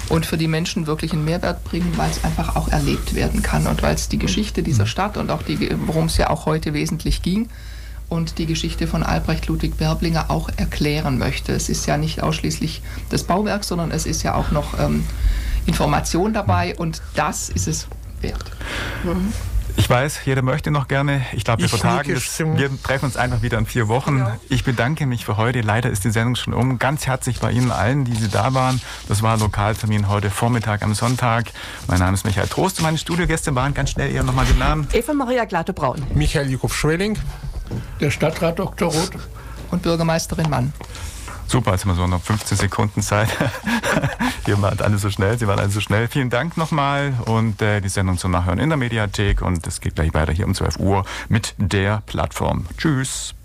und für die Menschen wirklich einen Mehrwert bringen, weil es einfach auch erlebt werden kann und weil es die Geschichte dieser Stadt und auch die, worum es ja auch heute wesentlich ging, und die Geschichte von Albrecht Ludwig Berblinger auch erklären möchte. Es ist ja nicht ausschließlich das Bauwerk, sondern es ist ja auch noch ähm, Information dabei und das ist es wert. Mhm. Ich weiß, jeder möchte noch gerne. Ich glaube, wir vertagen es. Wir treffen uns einfach wieder in vier Wochen. Ja. Ich bedanke mich für heute. Leider ist die Sendung schon um. Ganz herzlich bei Ihnen allen, die Sie da waren. Das war Lokaltermin heute Vormittag am Sonntag. Mein Name ist Michael Trost und meine Studiogäste waren ganz schnell ihr nochmal den Namen. Eva Maria Glatte-Braun. Michael Jukow-Schwelling der Stadtrat Dr. Roth und Bürgermeisterin Mann. Super, jetzt haben wir so noch 15 Sekunden Zeit. Hier waren alle so schnell, Sie waren alle so schnell. Vielen Dank nochmal und äh, die Sendung zum Nachhören in der Mediathek und es geht gleich weiter hier um 12 Uhr mit der Plattform. Tschüss.